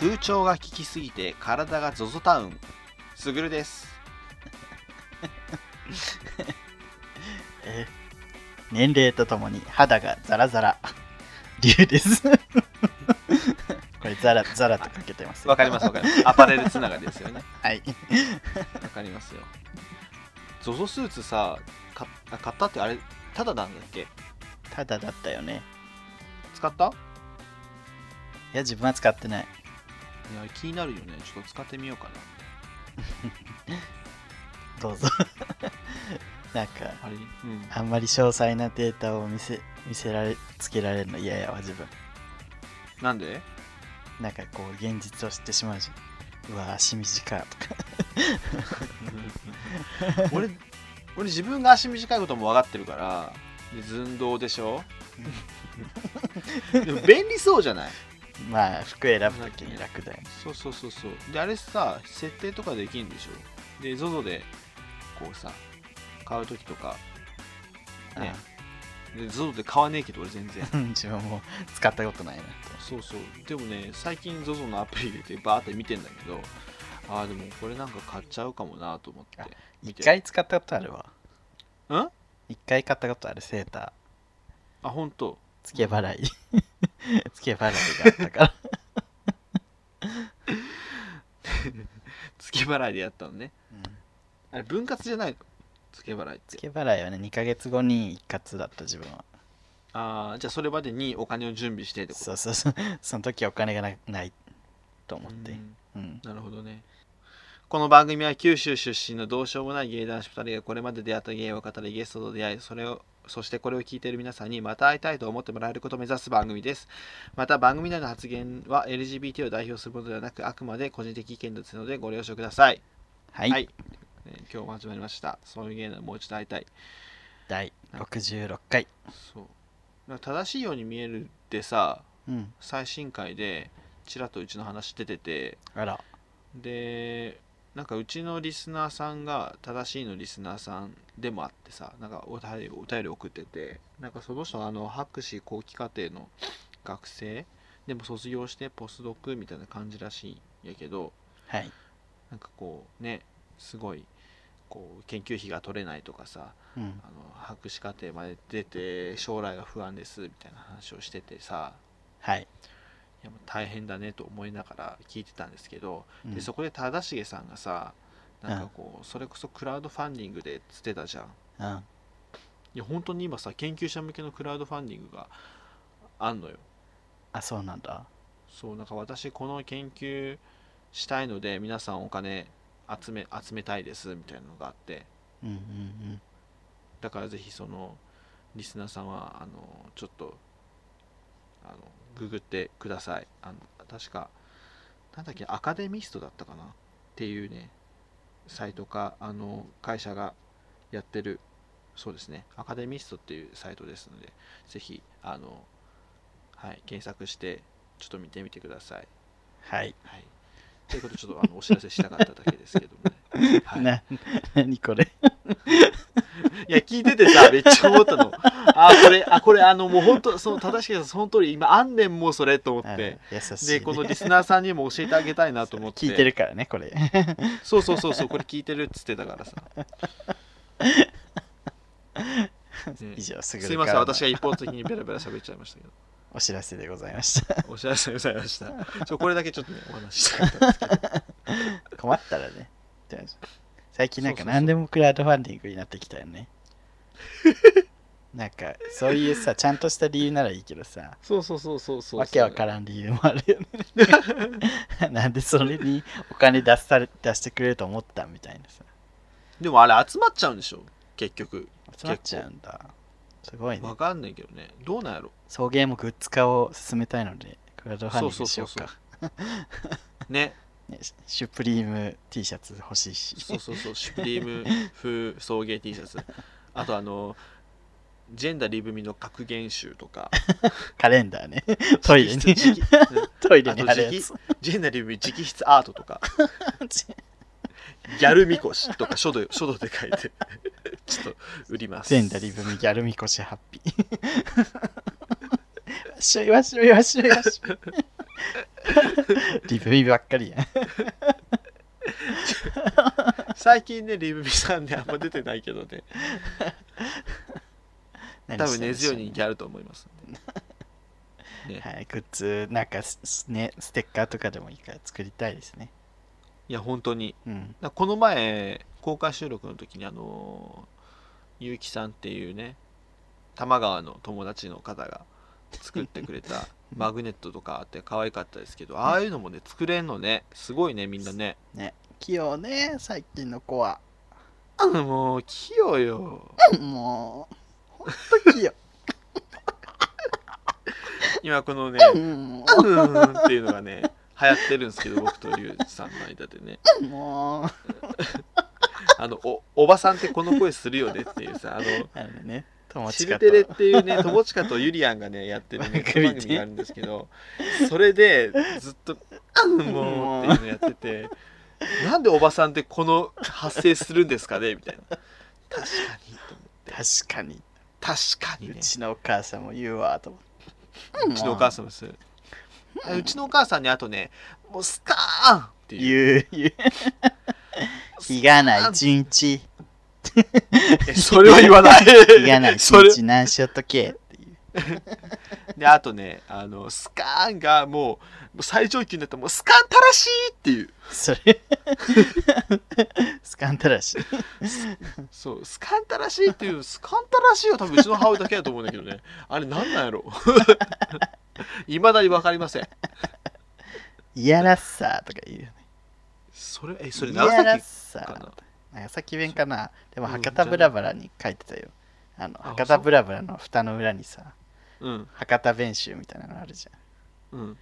空調が効きすぎて体が ZOZO タウン。すぐるです。えー年齢とともに肌がザラザラ。竜です。これザラザラとかけてますわかりますわかります。アパレルつながりですよね。はい。わかりますよ。ZOZO スーツさ買ったってあれただなんだっけ？ただだったよね。使った？いいや自分は使ってないや気になるよね。ちょっと使ってみようかな。どうぞ。なんかあれ？うん。あんまり詳細なデータを見せ見せられつけられるの嫌やわ自分。なんで？なんかこう現実を知ってしまうじゃん。うわ足短とか。俺俺自分が足短いことも分かってるからで寸胴でしょ？でも便利そうじゃない？まあ服選ぶときに楽だよね。そうそうそうそう。であれさ設定とかできるんでしょ？で ZOZO でこうさ買う時とか。ね。で ZOZO で買わねえけど俺全然。う ん自分も使ったことないなそうそう。でもね最近 ZOZO のアプリ入れてバーって見てんだけどああでもこれなんか買っちゃうかもなと思って。見一て回使ったことあるわ。ん？一回買ったことあるセーター。あ本当付け払い。付け払いがあったから、付け払いでやったのね。うん。あれ分割じゃないの？付け払いって。付け払いはね2ヶ月後に一括だった自分は。ああじゃあそれまでにお金を準備してってこと？そうそうそう。その時はお金がなないと思って。うん。うん。なるほどね。この番組は九州出身のどうしようもない芸男子2人がこれまで出会った芸を語りゲストと出会いそれをそしてこれを聞いている皆さんにまた会いたいと思ってもらえることを目指す番組です。また番組内の発言は LGBT を代表するものではなくあくまで個人的意見ですのでご了承ください。はい、はい。えー今日も始まりました。そういう芸能もう一度会いたい。第66回。そう。正しいように見えるってさうん。最新回でちらっとうちの話出てて。あら。でなんかうちのリスナーさんが正しいのリスナーさんでもあってさなんかお便りお便り送っててなんかその人はあの博士後期課程の学生でも卒業してポスドクみたいな感じらしいんやけどはい。なんかこうねすごいこう研究費が取れないとかさうん。あの博士課程まで出て将来が不安ですみたいな話をしててさはい、いやもう大変だねと思いながら聞いてたんですけどうん。でそこで忠重さんがさなんかこうそれこそクラウドファンディングでつってたじゃん。うん。いや本当に今さ研究者向けのクラウドファンディングがあんのよ。あそうなんだ。そうなんか私この研究したいので皆さんお金集め集めたいですみたいなのがあって。うんうん。だからぜひそのリスナーさんはあのちょっとあのググってください。あの確かなんだっけアカデミストだったかな？っていうねサイトかあの会社がやってるそうですねアカデミストっていうサイトですのでぜひあのはい検索してちょっと見てみてください。はい、はい。ということでちょっとあのお知らせしたかっただけですけどもね、はい、な何これ？いや、聞いててさ、めっちゃ思ったの。あ、これ、あ、これ、あの、もう本当、その、正しいその通り、今、あんねんもうそれと思あって。優しい、で、このリスナーさんにも教えてあげたいなと思って。聞いてるからねこれそうそうそうそう、これ聞いてるっつってたからさ。ね以上すぐすいません、私が一方的にベラベラ喋っちゃいましたけど。お知らせでございましたお知らせでございました。ちょこれだけちょっとね、お話ししたかったんですけど。困ったらね最近なんか何でもクラウドファンディングになってきたよねなんかそういうさちゃんとした理由ならいいけどさ。そうそうそうそうそう。わけわからん理由もあるよね。なんでそれにお金出され出してくれると思ったみたいなさ。でもあれ集まっちゃうんでしょ？結局。集まっちゃうんだ。すごいね。わかんないけどね。どうなんやろ？送迎もグッズ化を進めたいのでクラウドファンディングしようか。ね。ねシュプリーム T シャツ欲しいし。そうそうそう、シュプリーム風送迎 T シャツ。あとあの、ジェンダーリブミの格言集とか、カレンダーね。トイレに。トイレに貼るやつ。ジェンダーリブミ直筆アートとか、ギャルみこしとか書道書道で書いて、ちょっと売ります。全ダリブミギャルみこしハッピー。わっしょいわっしょいわっしょいわっしょい。リブミばっかりやん。最近ねリブミさんねあんま出てないけどね多分根強い人気あると思いますんで。ね。はい、グッズ、なんかすね、ステッカーとかでもいいから作りたいですね。いや本当に。うん。だこの前公開収録の時にあの結城さんっていうね多摩川の友達の方が作ってくれた マグネットとかあって可愛かったですけどああいうのもね作れんのね。すごいねみんなね。ね、器用ね、最近の子は。もう器用よ。もう、ほんと器用。今このねうん。うーんっていうのがね流行ってるんですけど僕とリュウジさんの間でね。もう、あのおおばさんってこの声するよねっていうさあのあのね、友チルテレっていうね友近とゆりやんがねやってるね 番組があるんですけどそれでずっと「あんもう」っていうのやっててなんでおばさんってこの発声するんですかねみたいな。確かにと思って。確かに、確かにうねちのお母さんも言うわと思って。うちのお母さんもするあうちのお母さんにあとね「もうスカーン!」っていう。言う、言う。日がない一。それは言わない。日がない一。何しよっとけ。であとねあのスカーンがもう最上級になったらもうスカンたらしいっていう。それ、スカンタラシ。そうスカンタらしいっていうスカンタらしいは多分うちの母親だけだと思うんだけどね。あれなんなんやろ？いまだに分かりません。いやらっさとか言うよね。それえそれいやらっ長崎さかな長崎弁かな。でもうん博多ブラブラに書いてたよ。あのあ博多ブラブラの蓋の裏にさ、うん博多弁集みたいなのあるじゃん。うん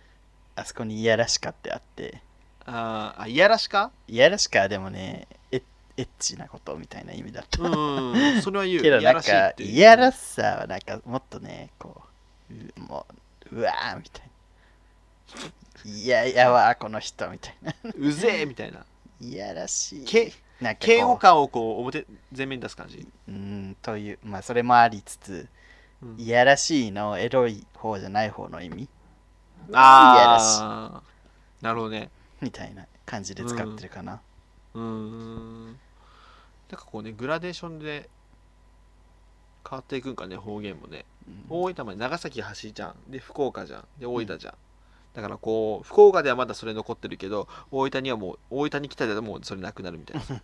あそこにいやらしかってあって、あーあいやらしか？いやらしかはでもね、エッエッチなことみたいな意味だった。うんそれは言うけどいやなんか、らしいっていういやらしさはなんかもっとね、こう、うもう、うわーみたいな。いやいやわー、この人みたいな。うぜえみたいないやらしい。けな嫌悪感をこう表前面に出す感じ、うーん、という、まあそれもありつつ、うんいやらしいのエロい方じゃない方の意味？ああなるほどね。みたいな感じで使ってるかな。うーん。なんかこうねグラデーションで変わっていくんかね方言もね。うん。大分まで長崎橋じゃん。で福岡じゃん。で大分じゃん、だからこう福岡ではまだそれ残ってるけど大分にはもう大分に来たらもうそれなくなるみたいな。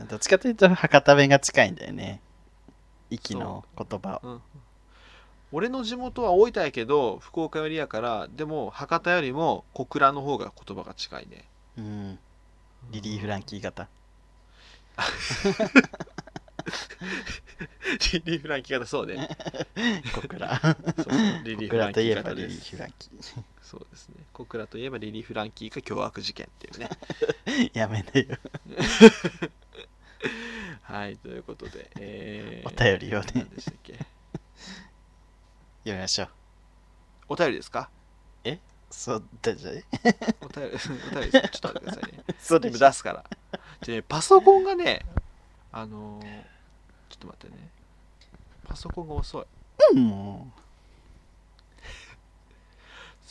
どっちかというと博多弁が近いんだよね。息の言葉を。俺の地元は大分やけど福岡よりやからでも博多よりも小倉の方が言葉が近いねうん。リリー・フランキー型。リリー・フランキー型そうね小倉。リリー・小倉といフランキーえばリリー・型ですフランキそうですね小倉といえばリリー・フランキーか凶悪事件っていうねー。やめなよ。はいということで、えーお便りをね。何でしたっけ？読みましょう。お便りですか？そうだじゃね。お便り お便りですちょっと待ってくださいね。そうでしょ。今出すから。じゃあねパソコンがねあのーちょっと待ってね。パソコンが遅い。うんも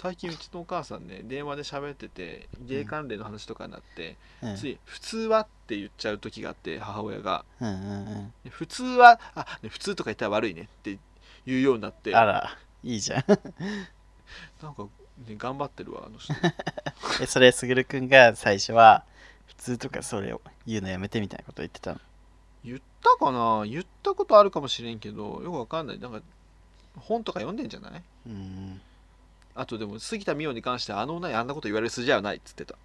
最近うちのお母さんね電話で喋ってて芸関連の話とかになって、う。うんつい「普通は?」って言っちゃう時があって母親がうんうんうん。「で普通はあ、ね、普通とか言ったら悪いね」って言うようになってあら、いいじゃん。なんか、ね、頑張ってるわあの人 え、それ、すぐるくんが最初は、普通とかそれを言うのやめてみたいなこと言ってたの？言ったかな？言ったことあるかもしれんけどよくわかんないなんか本とか読んでんじゃない？うん。あとでも杉田美桜に関してはあの女にあんなこと言われる筋合いはないっつってた。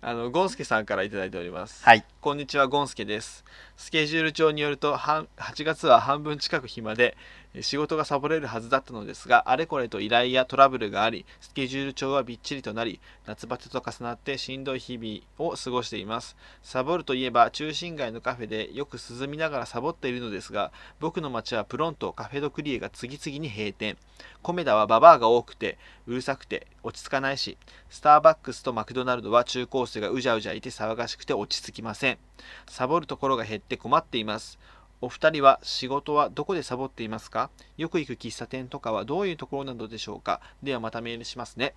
あのゴンスケさんから頂いております。はい。こんにちはゴンスケです。スケジュール帳によると半8月は半分近く暇でえ仕事がサボれるはずだったのですがあれこれと依頼やトラブルがありスケジュール帳はびっちりとなり夏バテと重なってしんどい日々を過ごしています。サボるといえば中心街のカフェでよく涼みながらサボっているのですが僕の街はプロントカフェドクリエが次々に閉店。コメダはババアが多くてうるさくて落ち着かないしスターバックスとマクドナルドは中高生がうじゃうじゃいて騒がしくて落ち着きません。サボるところが減って困っています。お二人は仕事はどこでサボっていますか？よく行く喫茶店とかはどういうところなのでしょうか？ではまたメールしますね。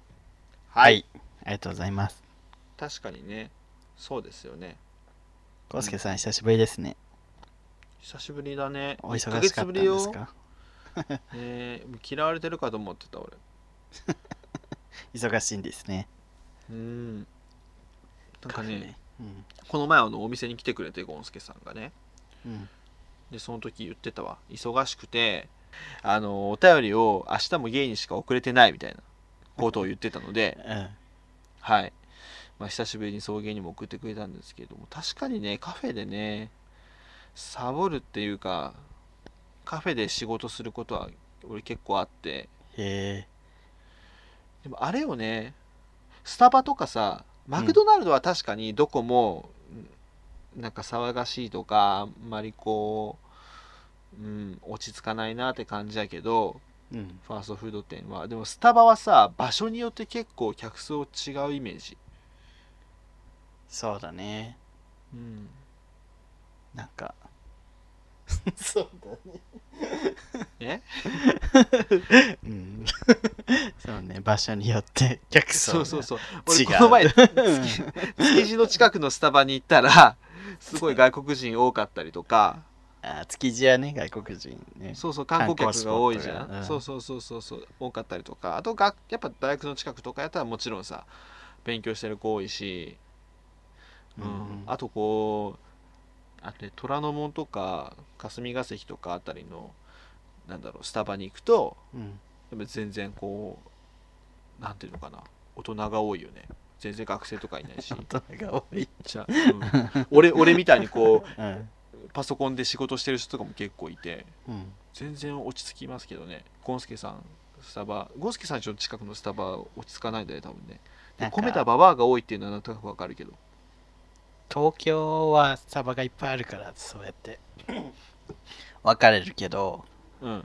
はい、ありがとうございます。確かにね。そうですよね。コウスケさん久しぶりですね。久しぶりだね。お1ヶ忙しかったんですか？えー嫌われてるかと思ってた俺。忙しいんですね。うん。なんかね。うん。この前あのお店に来てくれてゴンスケさんがね。うんでその時言ってたわ。忙しくてあのお便りを明日もゲイにしか送れてないみたいなことを言ってたのでうん はい、まあ、久しぶりに送迎にも送ってくれたんですけれども確かにねカフェでねサボるっていうかカフェで仕事することは俺結構あって。へえ。でもあれよねスタバとかさマクドナルドは確かにどこも、なんか騒がしいとかあんまりこう、うん、落ち着かないなって感じやけどうん。ファーストフード店は。でもスタバはさ場所によって結構客層違うイメージ、そうだね。うん、なんか。そうだね。え？うん。そうね場所によって客層がそうそうそう。違う。俺この前 築地の近くのスタバに行ったらすごい外国人多かったりとか。あ築地はね外国人ね。そうそう観光客が多いじゃん、うん。そうそうそうそうそう多かったりとか。あとがやっぱ大学の近くとかやったらもちろんさ勉強してる子多いし、うんうん。あとこうあとね虎ノ門とか霞が関とかあたりのなんだろうスタバに行くとうん。やっぱ全然こうなんていうのかな大人が多いよね全然学生とかいないし。大人が多い。じゃあ、うん。俺俺みたいにこうん。うパソコンで仕事してる人とかも結構いてうん。全然落ち着きますけどね。ゴンスケさんスタバゴンスケさんちの近くのスタバ落ち着かないんだよ多分ね。で込めたババアが多いっていうのはなんとなくわかるけど。東京はスタバがいっぱいあるからそうやって。分かれるけどうん。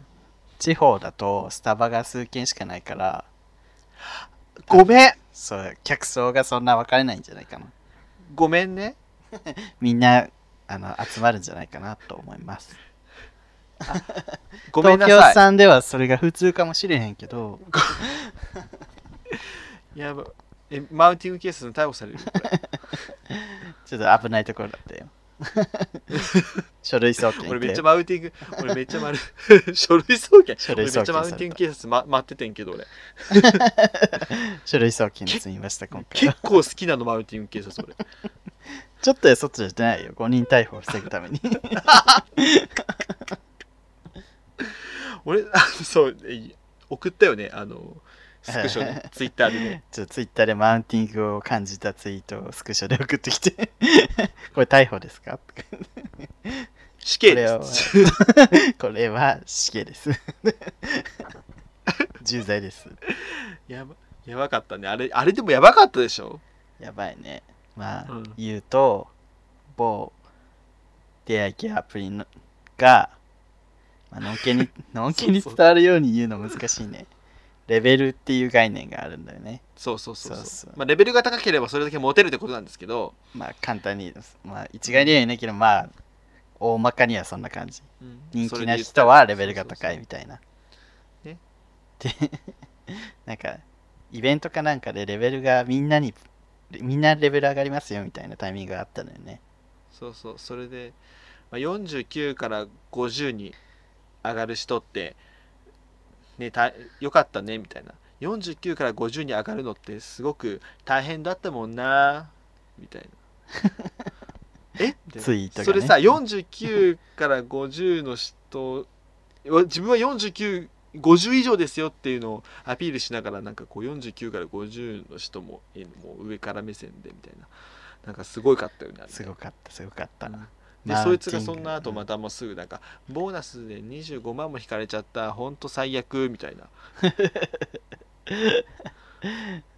地方だとスタバが数軒しかないからごめんそう客層がそんな分かれないんじゃないかな。ごめんね。みんなあの集まるんじゃないかなと思います。ごめんな東京さい産ではそれが普通かもしれへんけど。やばえマウンティングケースに逮捕される？ちょっと危ないところだったよ 書類送検俺めっちゃ行マウンティング俺めっちゃ丸 書類送検。書類送検俺めっちゃマウンティング警察、ま、待っててんけど俺。書類送検で済みました今回は。結構好きなのマウンティング警察俺ちょっとやそっちじゃないよ。5人逮捕を防ぐために。俺あのそうえ送ったよね。あのスクショで ツイッターでね。ちょっとツイッターでマウンティングを感じたツイートをスクショで送ってきて。これ逮捕ですか？死刑これはです これは死刑です。重罪です。やばやばかったね。あれあれでもやばかったでしょ？やばいね。まあ、うん。言うと某出会い系アプリのが、まあのんけにのんけに伝わるように言うの難しいねレベルっていう概念があるんだよね。そうそうそうそう。そうまあ、レベルが高ければそれだけモテるってことなんですけど、まあ簡単にまあ一概には言えないけどまあ大まかにはそんな感じ。うん。人気な人はレベルが高いみたいな。ね。で、なんか、イベントかなんかでレベルがみんなに、みんなレベル上がりますよみたいなタイミングがあったのよね。そうそう。それで、まあ、49から50に上がる人ってねたよかったねみたいな。49から50に上がるのってすごく大変だったもんなみたいな。え？みたいね。それさ49から50の人わ自分は4950以上ですよっていうのをアピールしながらなんかこう49から50の人もえもう上から目線でみたいな。なんかすごいかったよね。すごかった、すごかった。うんでそいつがそんな後またもうすぐなんかボーナスで25万も引かれちゃったほんと最悪みたいな。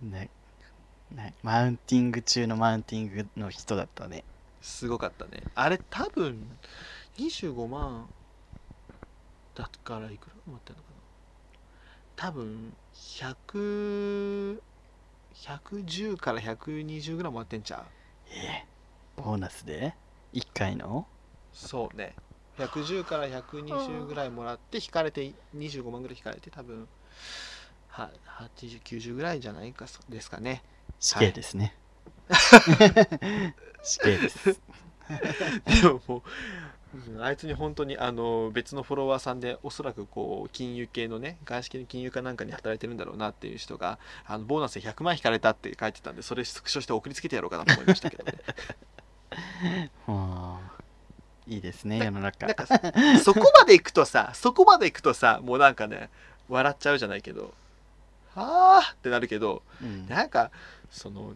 ねねマウンティング中のマウンティングの人だったね。すごかったね。あれ多分25万だからいくら持ってんのかな。多分100 110から120ぐらいもらってんちゃう？えボーナスで？?1 回の？そうね。110から120ぐらいもらって引かれて25万ぐらい引かれて多分は8090ぐらいじゃないかそですかね。死刑ですね、死刑です。でももううんあいつに本当にあの別のフォロワーさんでおそらくこう金融系のね外資系の金融かなんかに働いてるんだろうなっていう人があのボーナスで100万引かれたって書いてたんでそれスクショして送りつけてやろうかなと思いましたけどねもういいですね世の中。なんかそこまで行くとさ そこまで行くとさもうなんかね笑っちゃうじゃないけどあーってなるけどうん。なんかその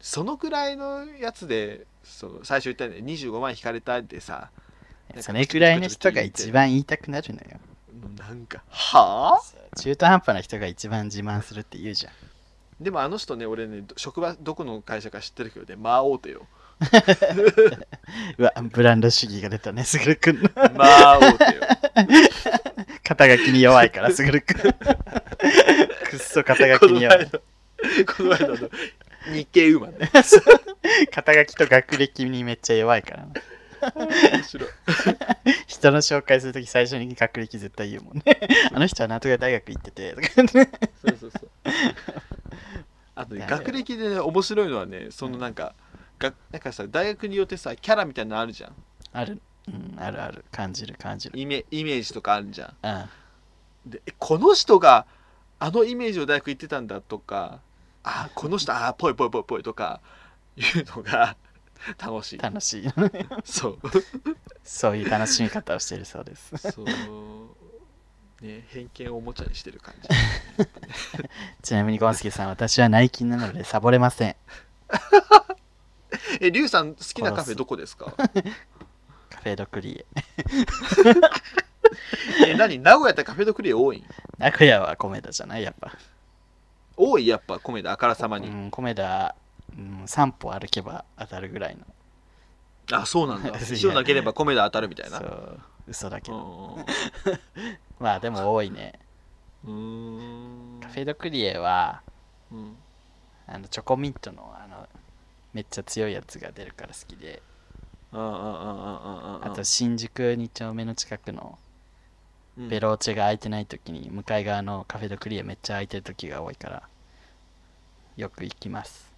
そのくらいのやつでその最初言ったように25万引かれたってさそれくらいの人が一番言いたくなるのよ。なんかはあ中途半端な人が一番自慢するって言うじゃん。でもあの人ね俺ね職場どこの会社か知ってるけどねまあ大手よ うわブランド主義が出たねすぐるくんのまあ大手よ。肩書きに弱いからすぐるくんくっそ肩書きに弱い。のこの前の日経ウーマンね。肩書きと学歴にめっちゃ弱いからな。面白い。人の紹介するとき最初に学歴絶対言うもんね。あの人はなんとか大学行っててとか。ねそうそうそう。あとね学歴でね面白いのはねそのなんか、がなんかさ大学によってさキャラみたいなのあるじゃん。ある、うん、あるある。感じる感じる。イメイメージとかあるじゃん。うん。でえこの人があのイメージを大学行ってたんだとかあこの人あーぽいぽいぽいぽいとかいうのが 楽しい。楽しい。そう。そういう楽しみ方をしてるそうです。そう。ね偏見をおもちゃにしてる感じ。ちなみにゴンスケさん私は内勤なのでサボれませんえリュウさん好きなカフェどこですか？カフェドクリエ。え何？名古屋ってカフェドクリエ多いん？名古屋はコメダじゃないやっぱ。多いやっぱ米田あからさまに、うん、コメダ、うん、3歩歩けば当たるぐらいの。あそうなんだ。いや石を投げれば米田当たるみたいな。そう嘘だけうどん。まあでも多いね。うーん。カフェドクリエはうん。あのチョコミントのあのめっちゃ強いやつが出るから好きで。あと新宿2丁目の近くのうん。ベローチェが空いてない時に向かい側のカフェドクリエめっちゃ空いてる時が多いからよく行きます。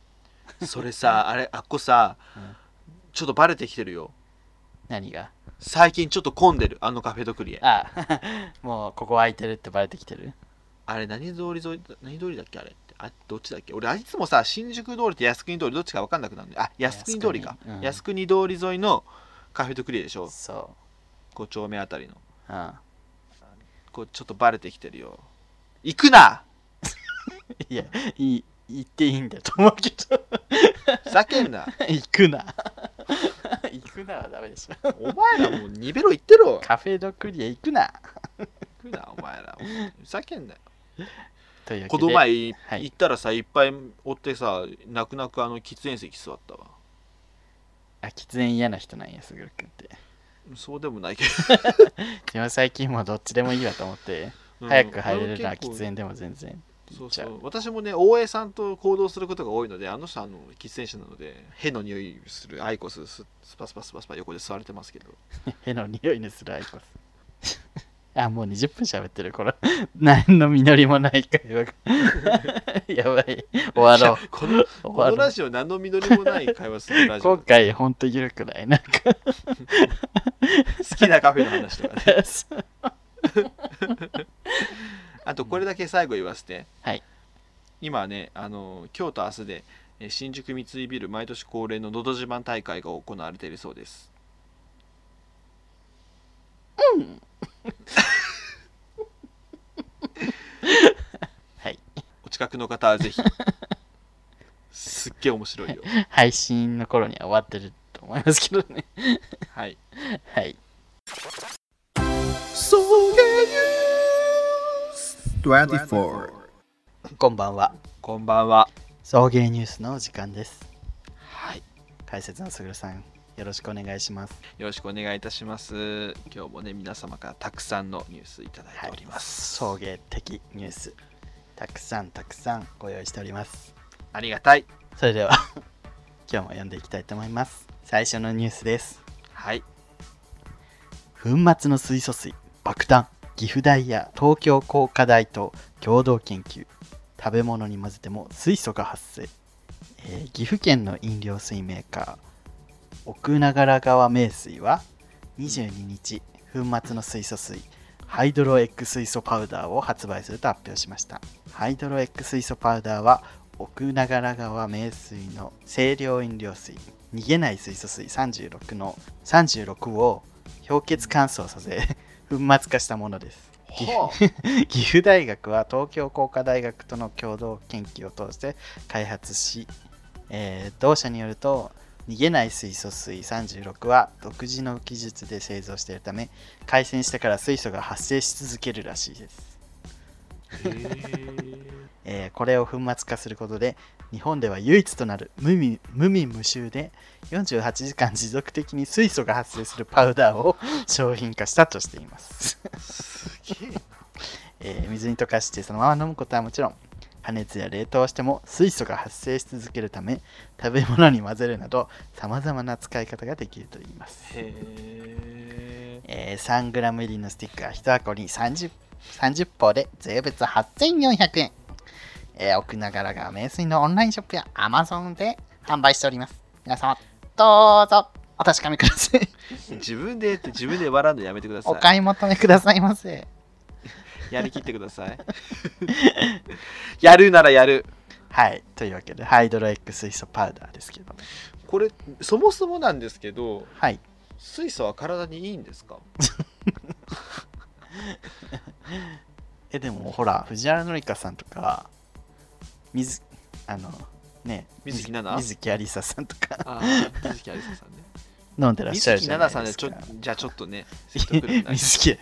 それさ あれあっこさ、うん。ちょっとバレてきてるよ。何が？最近ちょっと混んでるあのカフェドクリエ。あ もうここ空いてるってバレてきてる？あれ何通り沿い何通りだっけあれ？あどっちだっけ？俺あいつもさ新宿通りと靖国通りどっちか分かんなくなるんあ靖国通りか。靖国うん。靖国通り沿いのカフェドクリエでしょ？そ5丁目あたりの。ううん。こうちょっとバレてきてるよ。行くな！いやいい行っていいんだと思うけど。ふざけんな！行くな。行くなはダメでしょ。お前らもうニベロ行ってろ。カフェドクリエ行くな。行くなお前ら。ふざけんなよこの前はい行ったらさい。っぱい追ってさ泣く泣くあの喫煙席座ったわ。あ喫煙嫌な人なんやすぐるくんって。そうでもないけ でも最近もうどっちでもいいわと思って。ど、早く入れるならうん喫煙でも全然。そうそう。う。私もね大江さんと行動することが多いのであの人あの喫煙者なので屁の匂いするアイコスススパスパスパスパ横で座れてますけど。屁の匂いのするアイコスあもう20分喋ってるこれ。何の実りもない会話が。やばい。終わろう。このこのラジオ何の実りもない会話するラジオ今回ほんと緩くない？なんか。好きなカフェの話とかね。あとこれだけ最後言わせて、はい。今ねあの今日と明日でえー新宿三井ビル毎年恒例の「のど自慢大会」が行われているそうですはい。お近くの方はぜひ。すっげえ面白いよ。配信の頃には終わってると思いますけどね。はい。はい。24こんばんは。こんばんは。送迎ニュースのお時間です。はい。解説のすぐるさんよろしくお願いします。よろしくお願いいたします。今日もね皆様からたくさんのニュースいただいております、送迎的ニュース。たくさんたくさんご用意しております。ありがたい。それでは 今日も読んでいきたいと思います。最初のニュースです。はい。粉末の水素水爆弾岐阜大や東京工科大と共同研究。食べ物に混ぜても水素が発生、えー岐阜県の飲料水メーカー奥長川名水は22日粉末の水素水ハイドロエッグ水素パウダーを発売すると発表しました。ハイドロエッグ水素パウダーは奥長川名水の清涼飲料水逃げない水素水36の36を氷結乾燥させ 粉末化したものです。は 岐阜大学は東京工科大学との共同研究を通して開発し、えー同社によると逃げない水素水36は独自の技術で製造しているため回線してから水素が発生し続けるらしいです、ええーこれを粉末化することで日本では唯一となる無味無味無臭で48時間持続的に水素が発生するパウダーを商品化したとしています。すげえな。えー水に溶かしてそのまま飲むことはもちろん加熱や冷凍しても水素が発生し続けるため食べ物に混ぜるなどさまざまな使い方ができるといいます、へええー 3g 入りのスティックは1箱に 30, 30本で税別8400円、えー奥長川名水のオンラインショップや Amazon で販売しております。皆様どうぞお確かめください。自分で言って自分で笑うのやめてください。お買い求めくださいませやりきってください。やるならやる。はい。というわけでハイドロエッグ水素パウダーですけど。これそもそもなんですけどはい。水素は体にいいんですか？えでもほら藤原紀香さんとか水あのね水木奈々？水木有沙さんとか。ああ水木有沙さんね飲んでらっしゃ水木るじゃない奈々さんじゃちょじゃあちょっとね説得力ない。水木。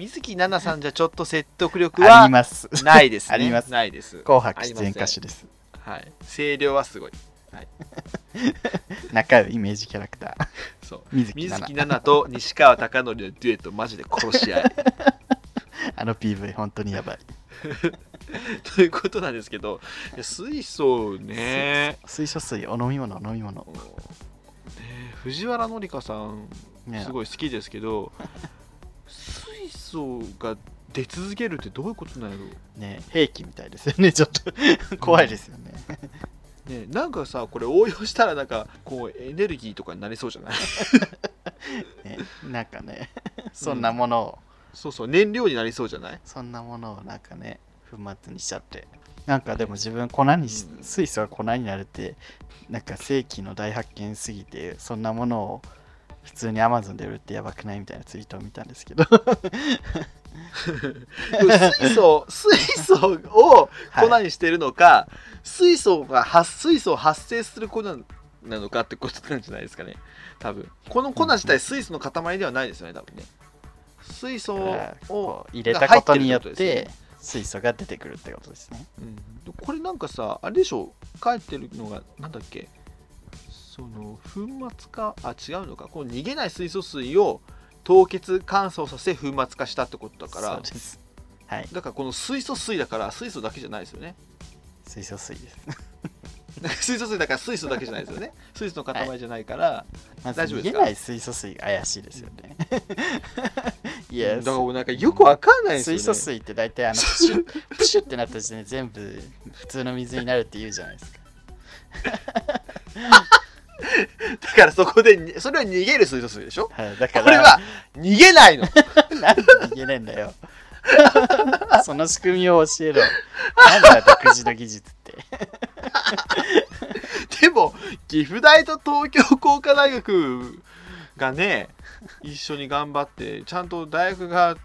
水木奈々さんじゃちょっと説得力ありはます。ないですね。あります。ないです。紅白出演歌手です。はい。声量はすごい。仲良いイメージキャラクター。そう。水木水木奈々と西川貴教のデュエットマジで殺し合い。あの PV 本当にやばい。ということなんですけど水素ね。水素水お飲み物お飲み物。ね藤原紀香さんね。すごい好きですけど水素が出続けるってどういうことなんやろね兵器みたいですよね。ちょっと怖いですよね。ね、なんかさこれ応用したらなんかこうエネルギーとかになりそうじゃない？ねなんかねそんなものを、そうそう燃料になりそうじゃない？そんなものをなんかね粉末にしちゃってなんかでも自分粉に水素が粉になるってなんか世紀の大発見すぎてそんなものを普通に Amazon で売るってやばくないみたいなツイートを見たんですけど。水素水素をはい粉にしてるのか、水素が発水素を発生する粉なのかってことなんじゃないですかね。多分。この粉自体水素の塊ではないですよね多分ね。水素を入れたことによって水素が出てくるってことですね。うん、これなんかさあれでしょ？書いてるのがなんだっけ？その粉末化あ違うのか。この逃げない水素水を凍結乾燥させ粉末化したってことだから。そうです。はい。だからこの水素水だから水素だけじゃないですよね。水素水です水素水だから水素だけじゃないですよね。水素の塊じゃないから、まず大丈夫ですか？逃げない水素水が怪しいですよね。いやだからなんかよくわかんないですよね。水素水って大体あのプシュップシュッってなった時点で全部普通の水になるって言うじゃないですか。だからそこでにそれは逃げる水素水でしょ？はいだからこれは逃げないの。なんで逃げねえんだよ。その仕組みを教えろ。なんだよ独自の技術って岐阜大と東京工科大学がね一緒に頑張ってちゃんと大学が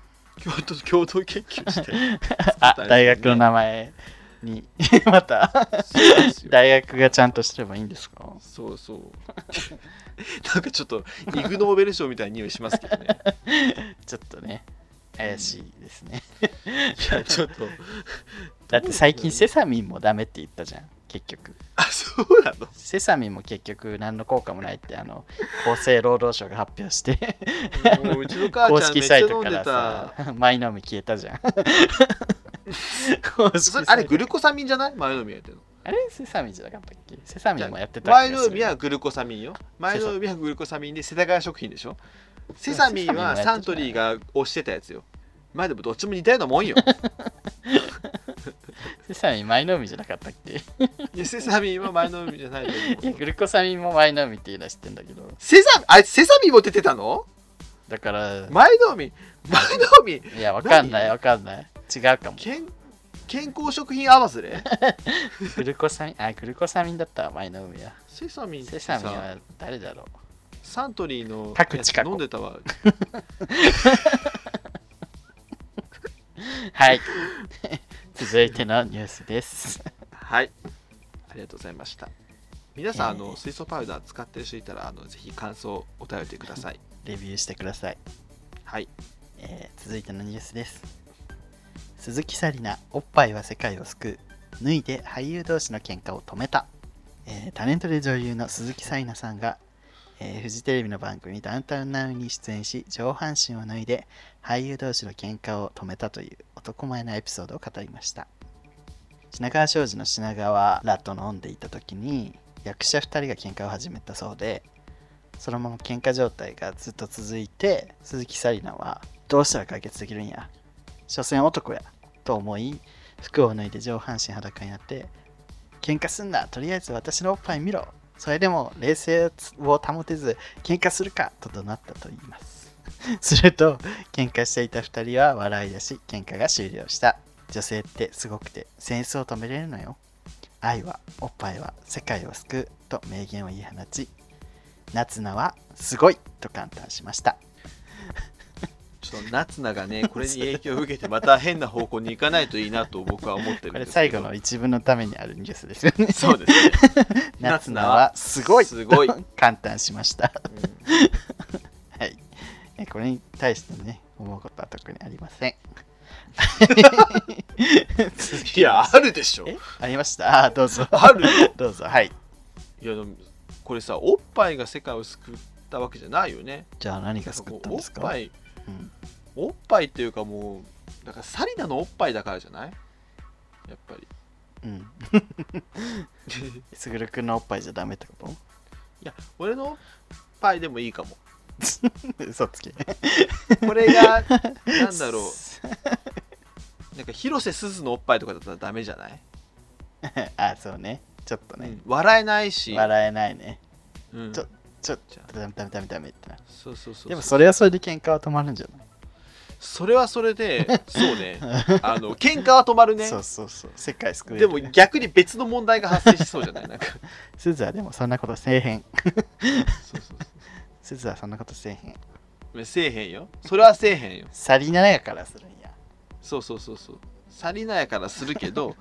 共同共同研究して あ大学の名前に また大学がちゃんとしてればいいんですか？そうそう。なんかちょっとイグ・ノーベル賞みたいな匂いしますけどね。ちょっとね怪しいですね。いやちょっと。だって最近セサミンもダメって言ったじゃん結局。あそうなの？セサミンも結局何の効果もないってあの厚生労働省が発表して。もううちの母公ちゃんめ式サイトからた。さ前のみ消えたじゃん。あれグルルコサミンじゃない？前のみやってるの？あれ？セサミンじゃなかったっけ？セサミンもやってた前の海はグルコサミンよ。前の海はグルコサミンで世田谷食品でしょ？セサミンはサントリーが推してたやつよまあでもどっちも似たようなもんよ。セサミン前の海じゃなかったっけ？いやセサミンは前の海じゃないと思う。いやグルコサミンも前の海っていうのは知ってんだけど。セサミンあいつセサミンも出てたの？だから前の海前の海。いやわかんない何？わかんない。違うかも。健健康食品合わせで？グルコサミンあグルコサミンだったわ前の海は。セサミンセさ。サミンは誰だろう。サントリーの各地各飲んでたわ はい。続いてのニュースです。はい。ありがとうございました。皆さん、あえー。の水素パウダー使ってる人いたらあのぜひ感想お便りください。レビューしてください、はい。えー続いてのニュースです。鈴木紗理奈おっぱいは世界を救う。脱いで俳優同士の喧嘩を止めた、えータレントで女優の鈴木紗理奈さんが、えーフジテレビの番組ダウンタウンナウに出演し上半身を脱いで俳優同士の喧嘩を止めたという男前なエピソードを語りました。品川庄司の品川らと飲んでいた時に役者2人が喧嘩を始めたそうでそのまま喧嘩状態がずっと続いて鈴木紗理奈はどうしたら解決できるんや所詮男やと思い服を脱いで上半身裸になって喧嘩すんなとりあえず私のおっぱい見ろそれでも冷静を保てず喧嘩するかと怒鳴ったと言います。すると喧嘩していた2人は笑い出し喧嘩が終了した。女性ってすごくて戦争を止めれるのよ。愛はおっぱいは世界を救うと名言を言い放ち夏菜はすごいと感嘆しました。ちょっと夏菜がねこれに影響を受けてまた変な方向に行かないといいなと僕は思ってるんこれですけど。最後の一文のためにあるニュースですよね。そうですね。夏菜はすごいすごい。と感嘆しました。うんこれに対してね思うことは特にありません。いやあるでしょ。えありました？あーどうぞ。あるよ どうぞはい。いやでもこれさおっぱいが世界を救ったわけじゃないよね。じゃあ何が救ったんですか？おっぱい。うん。おっぱいっていうかもうだからサリナのおっぱいだからじゃない？やっぱり。うん。すぐるくんのおっぱいじゃダメってこいや俺のおっぱいでもいいかも。と 嘘つき。これが なんだろう。なんか広瀬すずのおっぱいとかだったらダメじゃない、あそうね。ちょっとね。うん、笑えないし、笑えないね。うん、ちょちょっとダメダメダメダメってな。そうそうそうそう。でもそれはそれで喧嘩は止まるんじゃない？それはそれでそうね。あの喧嘩は止まるね。そうそうそう。世界救えでるも逆に別の問題が発生しそうじゃない？なんか。すずはでもそんなことせえへん。そうそうすずはそんなことせえへん。せえへんよ。それはせえへんよ。サリナやからするんや。そうそうそうそう。サリナやからするけど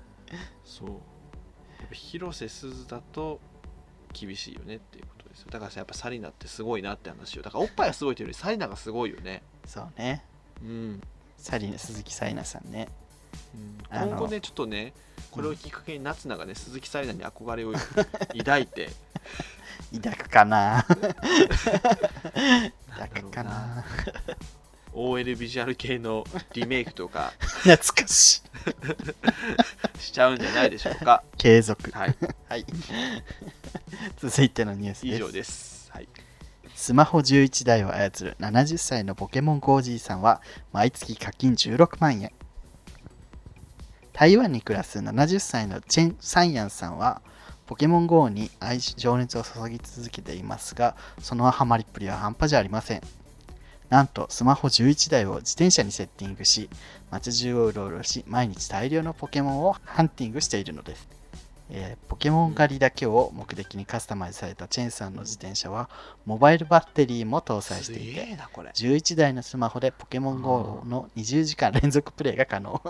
そう。広瀬すずだと厳しいよねっていうことですよ。だからさやっぱサリナってすごいなって話よ。だからおっぱいがすごいというよりサリナがすごいよね。そうね。うん、サリナ鈴木紗理奈さんね。うん。今後ねちょっとねこれをきっかけに夏菜がね鈴木紗理奈に憧れを 抱いて抱くかな。抱くかな。な OL ビジュアル系のリメイクとか。懐かしい。しちゃうんじゃないでしょうか。継続。はい。はい。続いてのニュースです。以上です。はい。スマホ11台を操る70歳のポケモン GO じいさんは毎月課金16万円。台湾に暮らす70歳のチェン・サンヤンさんはポケモン GO に愛情熱を注ぎ続けていますがそのハマりっぷりは半端じゃありません。なんとスマホ11台を自転車にセッティングし街中をうろうろし毎日大量のポケモンをハンティングしているのです、えーポケモン狩りだけを目的にカスタマイズされたチェンさんの自転車はモバイルバッテリーも搭載しすていてげえなこれ。11台のスマホでポケモン GO の20時間連続プレイが可能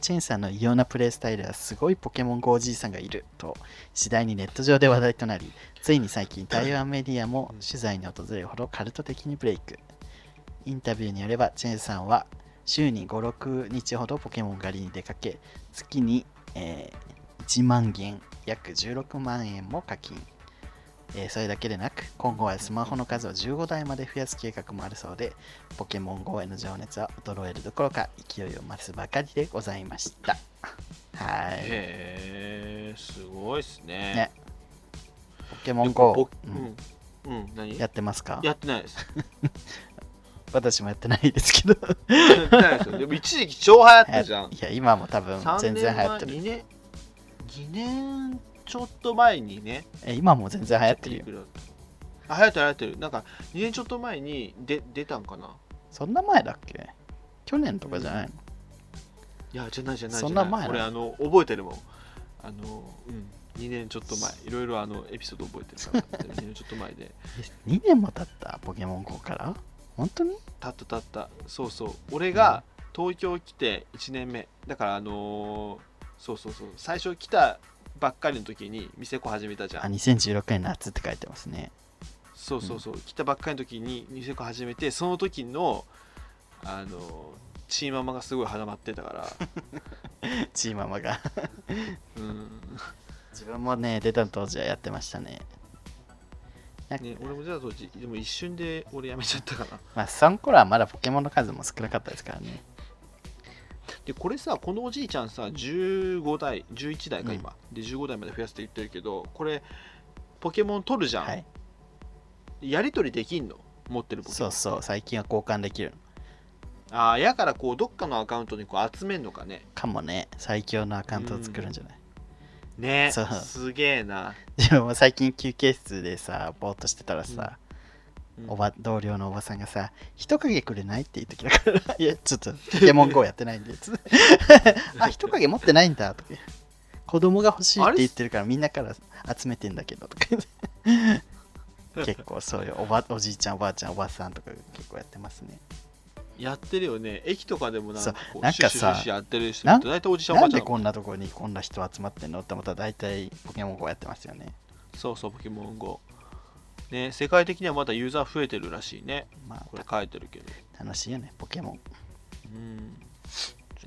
チェンさんの異様なプレイスタイルはすごいポケモン GO おじいさんがいると次第にネット上で話題となりついに最近台湾メディアも取材に訪れるほどカルト的にブレイク。インタビューによればチェンさんは週に56日ほどポケモン狩りに出かけ月に、えー1万元約16万円も課金。えーそれだけでなく今後はスマホの数を15台まで増やす計画もあるそうでポケモン GO への情熱は衰えるどころか勢いを増すばかりでございました。はい。へえすごいっすね。ね。ポケモン GO ポ,、ううん。んうん何？やってますか？やってないです。私もやってないですけど。やってないですよ。でも一時期超流行ったじゃん。いや今も多分3全然流行ってる。2年2年ちょっと前にね。え今も全然流行ってるよ。流行ってる流行ってる。なんか2年ちょっと前にで出たんかな。そんな前だっけ？去年とかじゃないの、いやじゃないじゃないそんな前俺あの覚えてるもん。あのうん。2年ちょっと前。いろいろあのエピソード覚えてるから。2年ちょっと前で。え2年も経った？ポケモン GO から？本当に？たったたった。そうそう。俺が東京来て1年目。だからあのーそうそうそう。最初来たばっかりの時に店子始めたじゃあん2016年夏って書いてますね。そうそうそう、来たばっかりの時に店子始めてその時のあのーチーママがすごい肌まってたから。チーママが。うん。自分もね出た当時はやってましたね。ね俺も出た当時でも一瞬で俺やめちゃったからまあその頃はまだポケモンの数も少なかったですからねでこれさこのおじいちゃんさ15代11代かうん。今、で15代まで増やすって言ってるけどこれポケモン取るじゃん、はい。やり取りできんの？持ってるポケモン。そうそう最近は交換できる。ああやからこうどっかのアカウントにこう集めんのかね。かもね最強のアカウントを作るんじゃない？ねそう。すげえな、自分も最近休憩室でさぼーっとしてたらさ、うんおば同僚のおばさんがさ「人影くれない?」って言ってきたから「いやちょっとポケモン GO やってないんで」つ あ人影持ってないんだ」とか子供が欲しいって言ってるからみんなから集めてんだけどとか 結構そういうおばおじいちゃんおばあちゃんおばさんとかが結構やってますね。やってるよね。駅とかでもなんかなんかさやってる人大体おじちゃんおなんでばあちゃん。こんなところにこんな人集まってんのって思ったら大体ポケモン GO やってますよね。そうそうポケモン GO ね世界的にはまだユーザー増えてるらしいね。まこれ書いてるけど。あ楽しいよねポケモン。うん。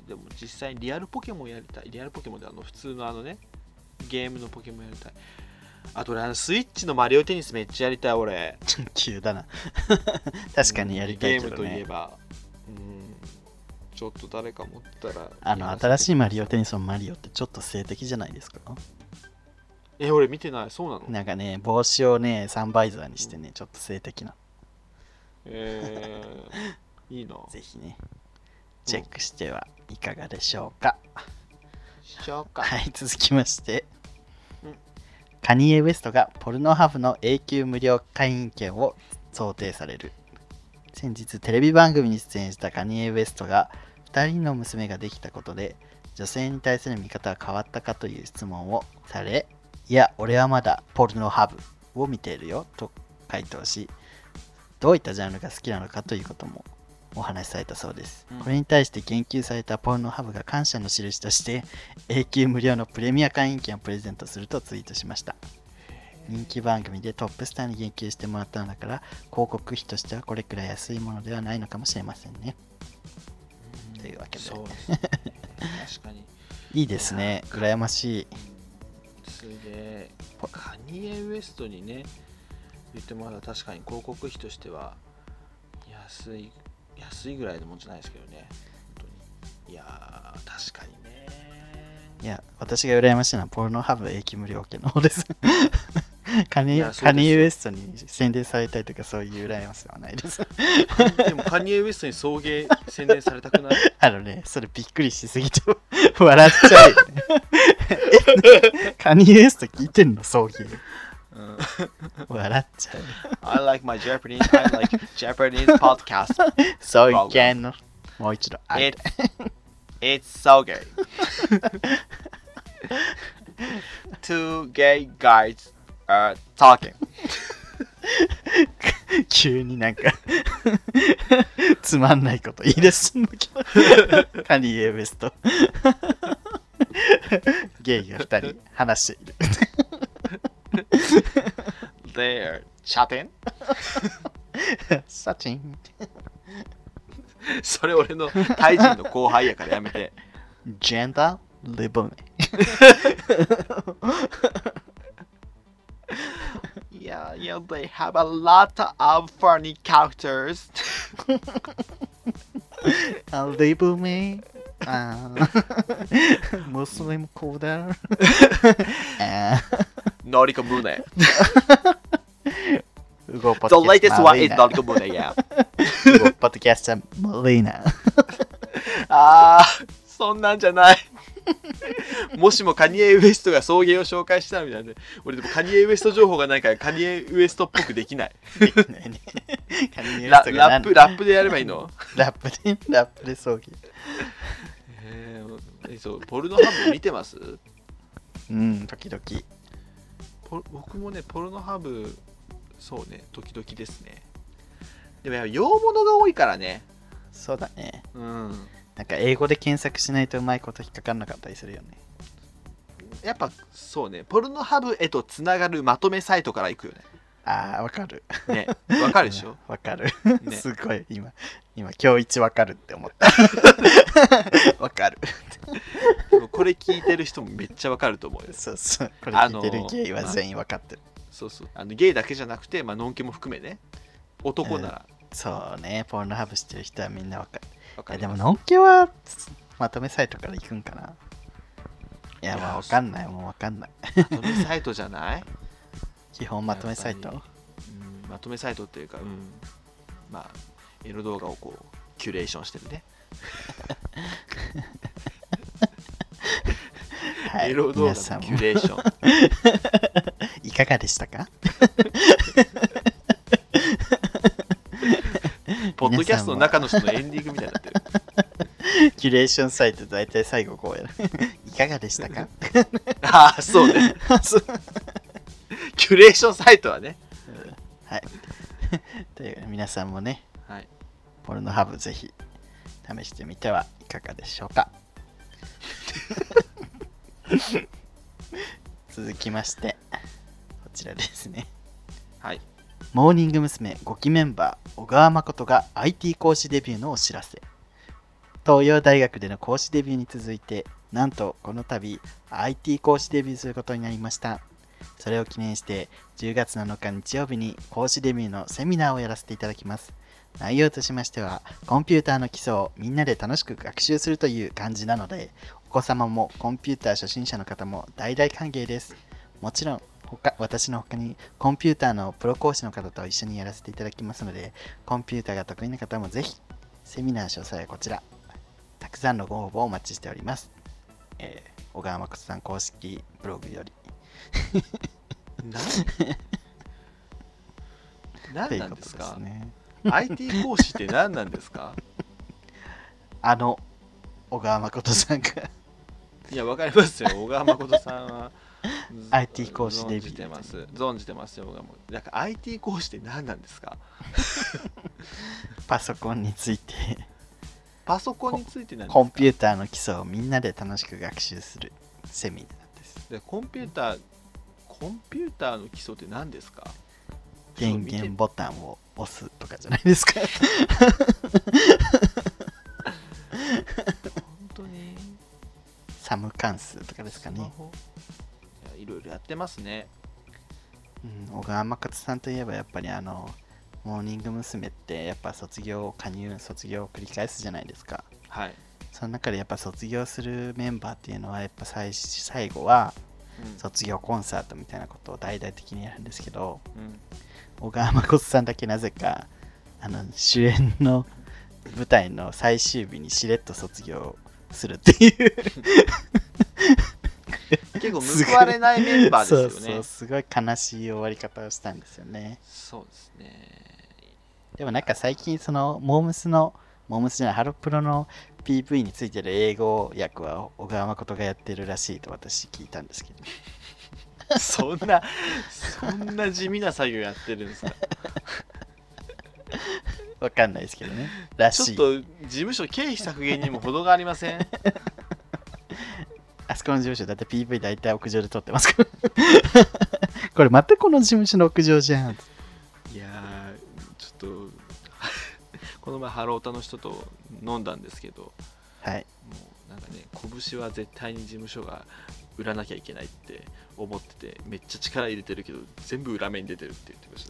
でも実際リアルポケモンやりたい。リアルポケモンであの普通のあのねゲームのポケモンやりたい。あと俺あのスイッチのマリオテニスめっちゃやりたい俺。急だな。確かにやりたいけどゲームといえねば。うん。ちょっと誰か持ったらあの新しいマリオテニスのマリオってちょっと性的じゃないですか？え俺見てない。そうなの？なんかね帽子をねサンバイザーにしてねちょっと性的な。えー、いいな。ぜひねチェックしてはいかがでしょうか、しようか。はい続きまして、うん。カニエ・ウエストがポルノハブの永久無料会員権を想定される。先日テレビ番組に出演したカニエ・ウエストが2人の娘ができたことで女性に対する見方は変わったかという質問をされいや俺はまだポルノハブを見ているよと回答しどういったジャンルが好きなのかということもお話しされたそうです、うん。これに対して言及されたポルノハブが感謝の印として永久無料のプレミア会員権をプレゼントするとツイートしました。人気番組でトップスターに言及してもらったのだから広告費としてはこれくらい安いものではないのかもしれませんね。というわけで。そうですね。確かに。いいですね。羨ましいすげえ。カニエ・ウエストにね言ってもらう確かに広告費としては安い安いぐらいのもんじゃないですけどね。本当に。いや確かにね。いや私が羨ましいのはポルノハブ永久無料券の方です。カニカニエ・ウエストに宣伝されたりとかそういう羨ましさはないですでもカニエ・ウエストに送迎宣伝されたくない？あのね、それびっくりしすぎて笑っちゃうよね。えカニエスト聞いてんの送迎？うん笑っちゃうよ。I like my Japanese I like Japanese podcast そういう系の。もう一度。あ It, It's so gay Two gay guys are talking 急になんかつまんないこと言い出すんだけど。カニエ・ウエスト。ゲイが二人話している。They're chatting? サチン。それ俺のタイ人の後輩やからやめてジェンダーリボメ。Yeah, yeah, they have a lot of funny characters あリボメ。あームスリムコーダー。あーのりこむね動語ポッ The ドキャ latest スト one is マ not good, yeah. 複合ポッドキャストマリーナ。あー、そんなんじゃない。もしもカニエ・ウエストが送迎を紹介したらみたいな。俺でもカニエ・ウエスト情報がないからカニエ・ウエストっぽくできない。カニエウエラストがラップ、ラップでやればいいの？ラップで、ラップで葬儀。えー、そうポルノハブ見てます？うん、時々。ポ僕もね、ポルノハブ、そうね、時々ですね。でもやっぱ洋物が多いからね。そうだね。うん。なんか英語で検索しないとうまいこと引っかかんなかったりするよね。やっぱそうね、ポルノハブへとつながるまとめサイトから行くよね。ああ、わかる。ね、わかるでしょ？わかる。ね すごい、今、今、今日一わかるって思った。わかる。これ聞いてる人もめっちゃわかると思うよ。そうそう。これ聞いてるゲイは全員わかってる。そうそう。あのゲイだけじゃなくて、まあ、ノンケも含めね。男ならそうね、ポルノハブしてる人はみんなわかる。わか。いやでも、のんけはまとめサイトから行くんかな。いや、まあわかんない、もうわかんない。まとめサイトじゃない、基本まとめサイトうん、まとめサイトっていうか、うん。まあ、エロ動画をこう、キュレーションしてるね。はい、エロ動画のキュレーション。いかがでしたか ポッドキャストの中の人のエンディングみたいになってる。キュレーションサイト大体最後こうやる。いかがでしたか？ああ、そうね。キュレーションサイトはね。はい。という皆さんもね、はい。ポルノハブぜひ試してみてはいかがでしょうか？続きまして、こちらですね。はい。モーニング娘。5期メンバー、小川誠が IT 講師デビューのお知らせ。東洋大学での講師デビューに続いて、なんとこの度 IT 講師デビューすることになりました。それを記念して10月7日日曜日に講師デビューのセミナーをやらせていただきます。内容としましては、コンピューターの基礎をみんなで楽しく学習するという感じなので、お子様もコンピューター初心者の方も大々歓迎です。もちろん他私の他にコンピューターのプロ講師の方と一緒にやらせていただきますので、コンピューターが得意な方もぜひ、セミナー詳細はこちら、たくさんのご応募をお待ちしております。えー小川誠さん公式ブログより。何ということですなんですかね。IT 講師って何なんですか？あの、小川誠さんがいや、わかりますよ。小川誠さんは。IT 講師デビュー存じてます。存じてますよ、僕はもう。なんか IT 講師って何なんですか？パソコンについて、パソコンについてなんですか？コンピューターの基礎をみんなで楽しく学習するセミナーです。でコンピューター、コンピューターの基礎って何ですか？電源ボタンを押すとかじゃないですか。本当に？サム関数とかですかね。いろいろやってますね。うん、小川誠さんといえばやっぱりあの、モーニング娘。ってやっぱ卒業、加入、卒業を繰り返すじゃないですか。はい。その中でやっぱ卒業するメンバーっていうのはやっぱ最最後はうん卒業コンサートみたいなことを大々的にやるんですけど、うん小川誠さんだけなぜかあの主演の舞台の最終日にしれっと卒業するっていう 結構報われないメンバーですよね。そうそうすごい悲しい終わり方をしたんですよねそうですね。でもなんか最近そのモームスのモームスじゃないハロプロの PV についてる英語訳は小川誠がやってるらしいと私聞いたんですけどそんな、そんな地味な作業やってるんですか？わかんないですけどねらしいちょっと事務所経費削減にも程がありません？あそこの事務所だって PV 大体屋上で撮ってますから これまたこの事務所の屋上じゃん。いやー、ちょっと、この前、ハロータの人と飲んだんですけど、はい。もうなんかね、拳は絶対に事務所が売らなきゃいけないって思ってて、めっちゃ力入れてるけど、全部裏目に出てるって言ってまし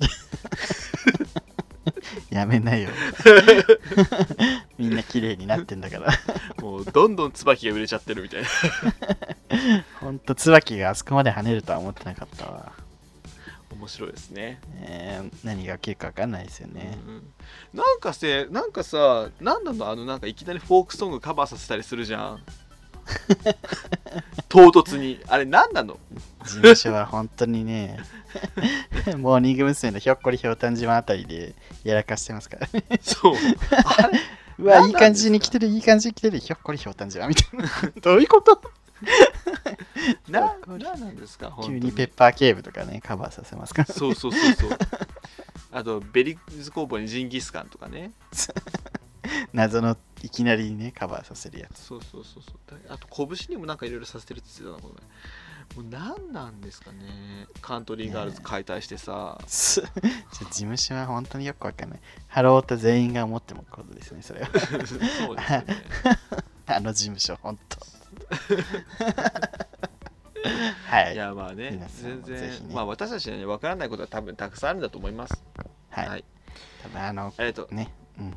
た。やめなよ。みんな綺麗になってんだから。もうどんどん椿が売れちゃってるみたいな。ほんと椿があそこまで跳ねるとは思ってなかったわ。面面白いですね。えー何が起きるか分かんないですよね。うんなんかせなんかさなんなのあのなんかいきなりフォークソングカバーさせたりするじゃん 唐突に。あれなんなの？事務所は本当にね、モーニング娘。のひょっこりひょうたん島あたりでやらかしてますからね。そう。あれ？うわ、いい感じに来てる、いい感じに来てる、ひょっこりひょうたん島みたいな。どういうこと？ななんなんですか？急にペッパー警部とかね、カバーさせますから。そうそうそうそう。あとベリーズ工房にジンギスカンとかね。謎のいきなりね、カバーさせるやつ。そうそうそうそうだあと拳にもなんかいろいろさせてるって言ってたなこの前もう何なんですかねカントリーガールズ解体してさ、すちょ事務所は本当によくわかんない。ハロオタ全員が思ってもことですね、それは。そうですよね あの事務所、本当。はいい。やまあね全然、まあ私たちにはね分からないことは多分たくさんあるんだと思いますはい。はい多分あの、ありがとうね、うん。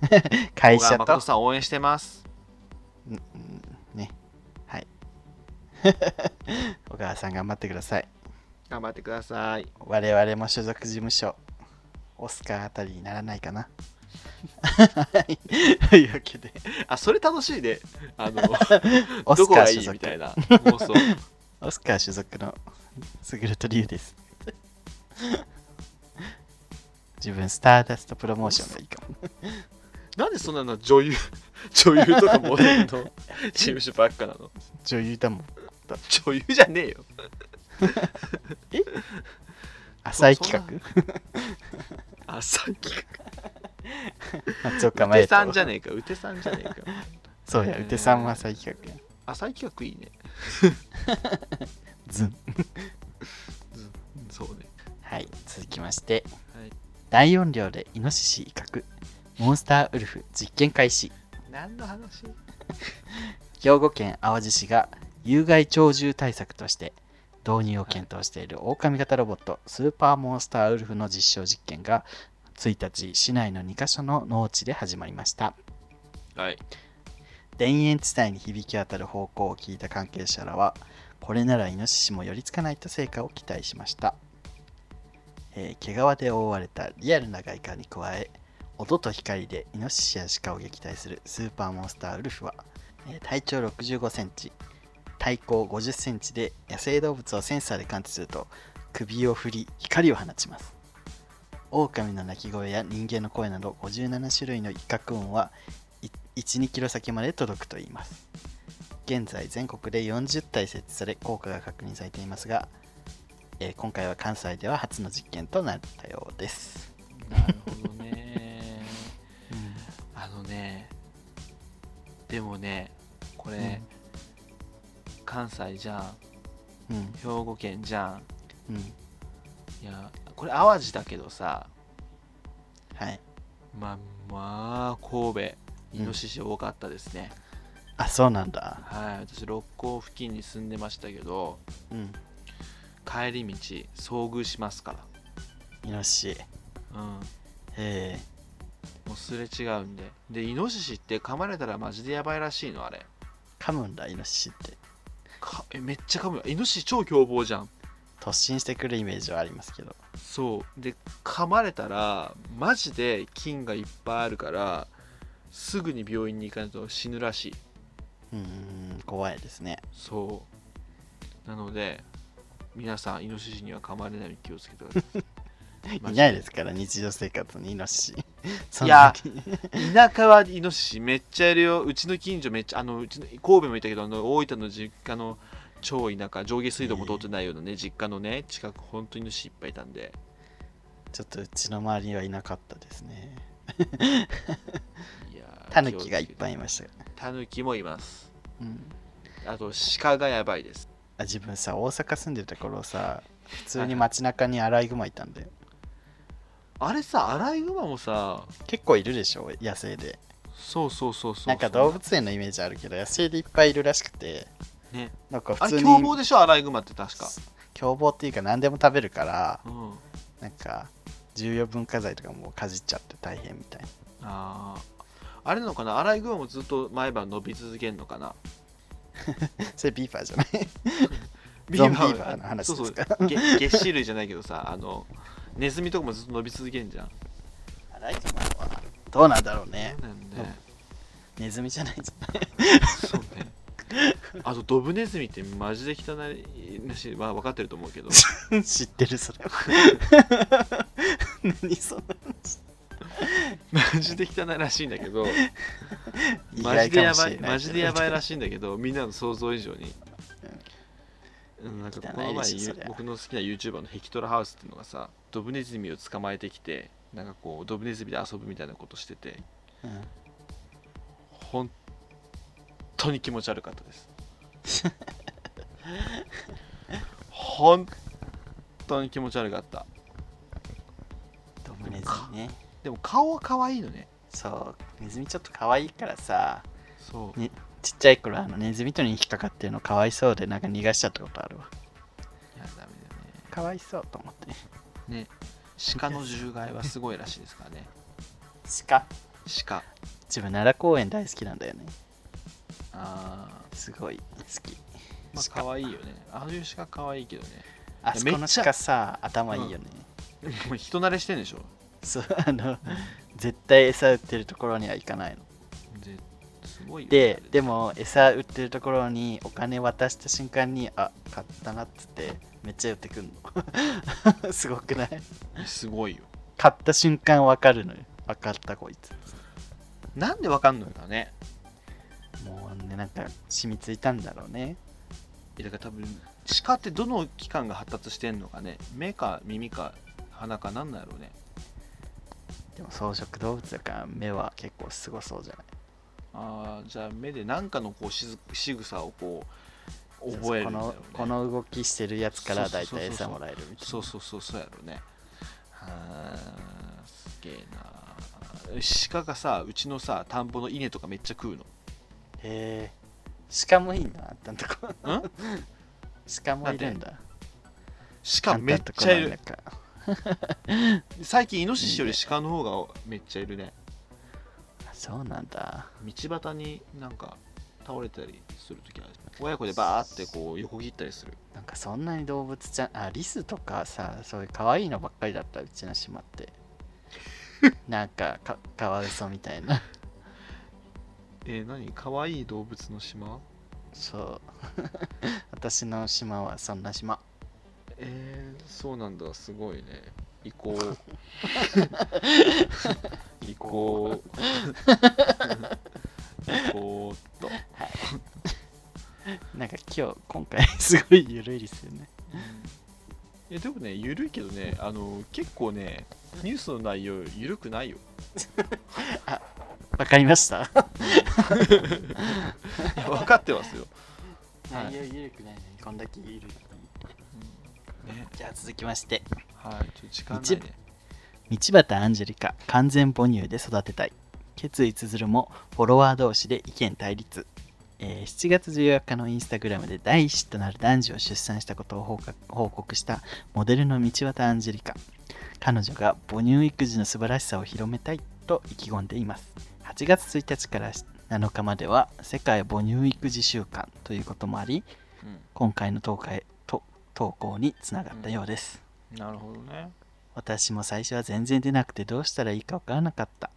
会社と誠、さん応援してますね、はい。小川さん頑張ってください。頑張ってください我々も所属事務所、オスカーあたりにならないかな。は いというわけで、あそれ楽しいねあのオスカー所属いみたいな妄想オスカー所属のすぐるとりゅうです。自分、スターダストプロモーションがいいかも。なんでそんなの女優 女優とかモデルの 事務所ばっかなの？女優だもん。女優じゃねえよ。浅い企画？浅い企松岡画うて茉優とさんじゃねえか。うてさんじゃねえか。そうや、うてさんも浅い企画や。浅い企画いいね。ズン。そうね。はい、続きまして、はい。大音量でイノシシ威嚇モンスターウルフ実験開始。何の話？兵庫県淡路市が有害鳥獣対策として導入を検討している狼型ロボットスーパーモンスターウルフの実証実験が1日市内の2カ所の農地で始まりました。はい。田園地帯に響き渡る方向を聞いた関係者らはこれならイノシシも寄りつかないと成果を期待しました、えー毛皮で覆われたリアルな外観に加え音と光でイノシシやシカを撃退するスーパーモンスターウルフは、え体長6 5センチ体高5 0センチで野生動物をセンサーで感知すると首を振り光を放ちます。狼の鳴き声や人間の声など57種類の威嚇音は12キロ先まで届くといいます。現在全国で40体設置され効果が確認されていますが、えー今回は関西では初の実験となったようです、なるほどね。ね。でもねこれ、関西じゃん。うん。兵庫県じゃん。うん。いやこれ淡路だけどさ。はい。まあまあ神戸イノシシ多かったですね、あそうなんだ。はい。私六甲付近に住んでましたけどうん。帰り道遭遇しますかイノシシ。らうん。え。もうすれ違うんででイノシシって噛まれたらマジでやばいらしいのあれ。ー、噛むんだイノシシって。かえめっちゃ噛むよ。イノシシ超凶暴じゃん。突進してくるイメージはありますけど。そう。で噛まれたらマジで菌がいっぱいあるからすぐに病院に行かないと死ぬらしい。うーん怖いですね。そう。なので皆さんイノシシには噛まれないように気をつけてください いない。ですから日常生活にイノシシ。いや田舎はイノシシめっちゃいるよ。うちの近所めっちゃあのうちの神戸もいたけどあの大分の実家の超田舎上下水道も通ってないようなね実家のね近く本当にイノシシいっぱいいたんで。ちょっとうちの周りにはいなかったですね。タヌキがいっぱいいました、タヌキもいます。うん、あと鹿がやばいです。あ自分さ大阪住んでた頃さ普通に街中にアライグマいたんだよあれさアライグマもさ結構いるでしょ野生で。そうそうそうそうなんか動物園のイメージあるけど野生でいっぱいいるらしくて。ね。なんか普通に凶暴でしょアライグマって確か。凶暴っていうか何でも食べるからうん。なんか重要文化財とかもかじっちゃって大変みたいな。あー。あれなのかなアライグマもずっと毎晩伸び続けるのかな？それビーバーじゃない？ビーバーの話そうそう。ですかげ月種類じゃないけどさあのネズミとかもずっと伸び続けんじゃん。ライトマンはどうなんだろうね。そうだよね。ネズミじゃないじそうね。あとドブネズミってマジで汚いらしいまあ分かってると思うけど。知ってるそれ。は 何そんなマジで汚いらしいんだけど。意マジでやばいマジでやばいらしいんだけどみんなの想像以上に、うん、なんかこの前僕の好きな YouTuber のヘキトラハウスっていうのがさドブネズミを捕まえてきてなんかこうドブネズミで遊ぶみたいなことしててうん。本当に気持ち悪かったです。本当に気持ち悪かった。ドブネズミね。でも顔は可愛いのね。そうネズミちょっと可愛いからさそう。ねちっちゃい頃あのネズミ捕りに引っかかってるのかわいそうでなんか逃がしちゃったことあるわ。いやダメだよかわいそうと思って。ね。ね鹿の獣害はすごいらしいですからね。鹿。鹿。自分奈良公園大好きなんだよね。あすごい好き。ーまあ可愛いよね。ああいう鹿可愛いけどね。あそこの鹿さ頭いいよね、でも人慣れしてんでしょ。そうあの絶対餌売ってるところには行かないのですごいよねでも餌売ってるところにお金渡した瞬間にあ買ったなっつってめっちゃ寄ってくんの。すごくない？すごいよ。買った瞬間わかるのよ。分かったこいつ。なんでわかんのかね。もうねなんか染みついたんだろうね。えだから多分鹿ってどの器官が発達してんのかね。目か耳か鼻かなんなんやろうね。でも草食動物だから目は結構すごそうじゃない？あーじゃあ目で何かのこうしず仕草をこう覚えるね、このこの動きしてるやつからだいそうそうそうそう。たい餌もらえるみたいな。そうそうそうそうやろうね。はあすげえな。鹿がさうちのさ田んぼの稲とかめっちゃ食うの。へえ鹿もいいなあんたんとこ。ん？鹿もいるんだ。鹿めっちゃいる。最近イノシシより鹿の方がめっちゃいるね。あそうなんだ。道端になんか倒れたりするときある親子でバーってこう横切ったりする。なんかそんなに動物ちゃんあリスとかさそういう可愛いのばっかりだったうちの島って。なんかかカワウソみたいな。えー、何？かわいい動物の島？そう。私の島はそんな島。えー、そうなんだ。すごいね行こう。行こう。行こうっとなんか今日今回すごいゆるいですよね。いやでもねゆるいけどねあの結構ねニュースの内容ゆるくないよ。わかりました。分かってますよ、はい。内容ゆるくないのにこんだけゆるいね。じゃあ続きましてはいちょ時間ないね道端アンジェリカ完全母乳で育てたい。決意綴るもフォロワー同士で意見対立、えー7月14日のインスタグラムで第一子となる男児を出産したことを報告したモデルの道端アンジェリカ。彼女が母乳育児の素晴らしさを広めたいと意気込んでいます。8月1日から7日までは世界母乳育児週間ということもありうん。今回の投稿と投稿につながったようです、なるほどね。私も最初は全然出なくてどうしたらいいかわからなかった。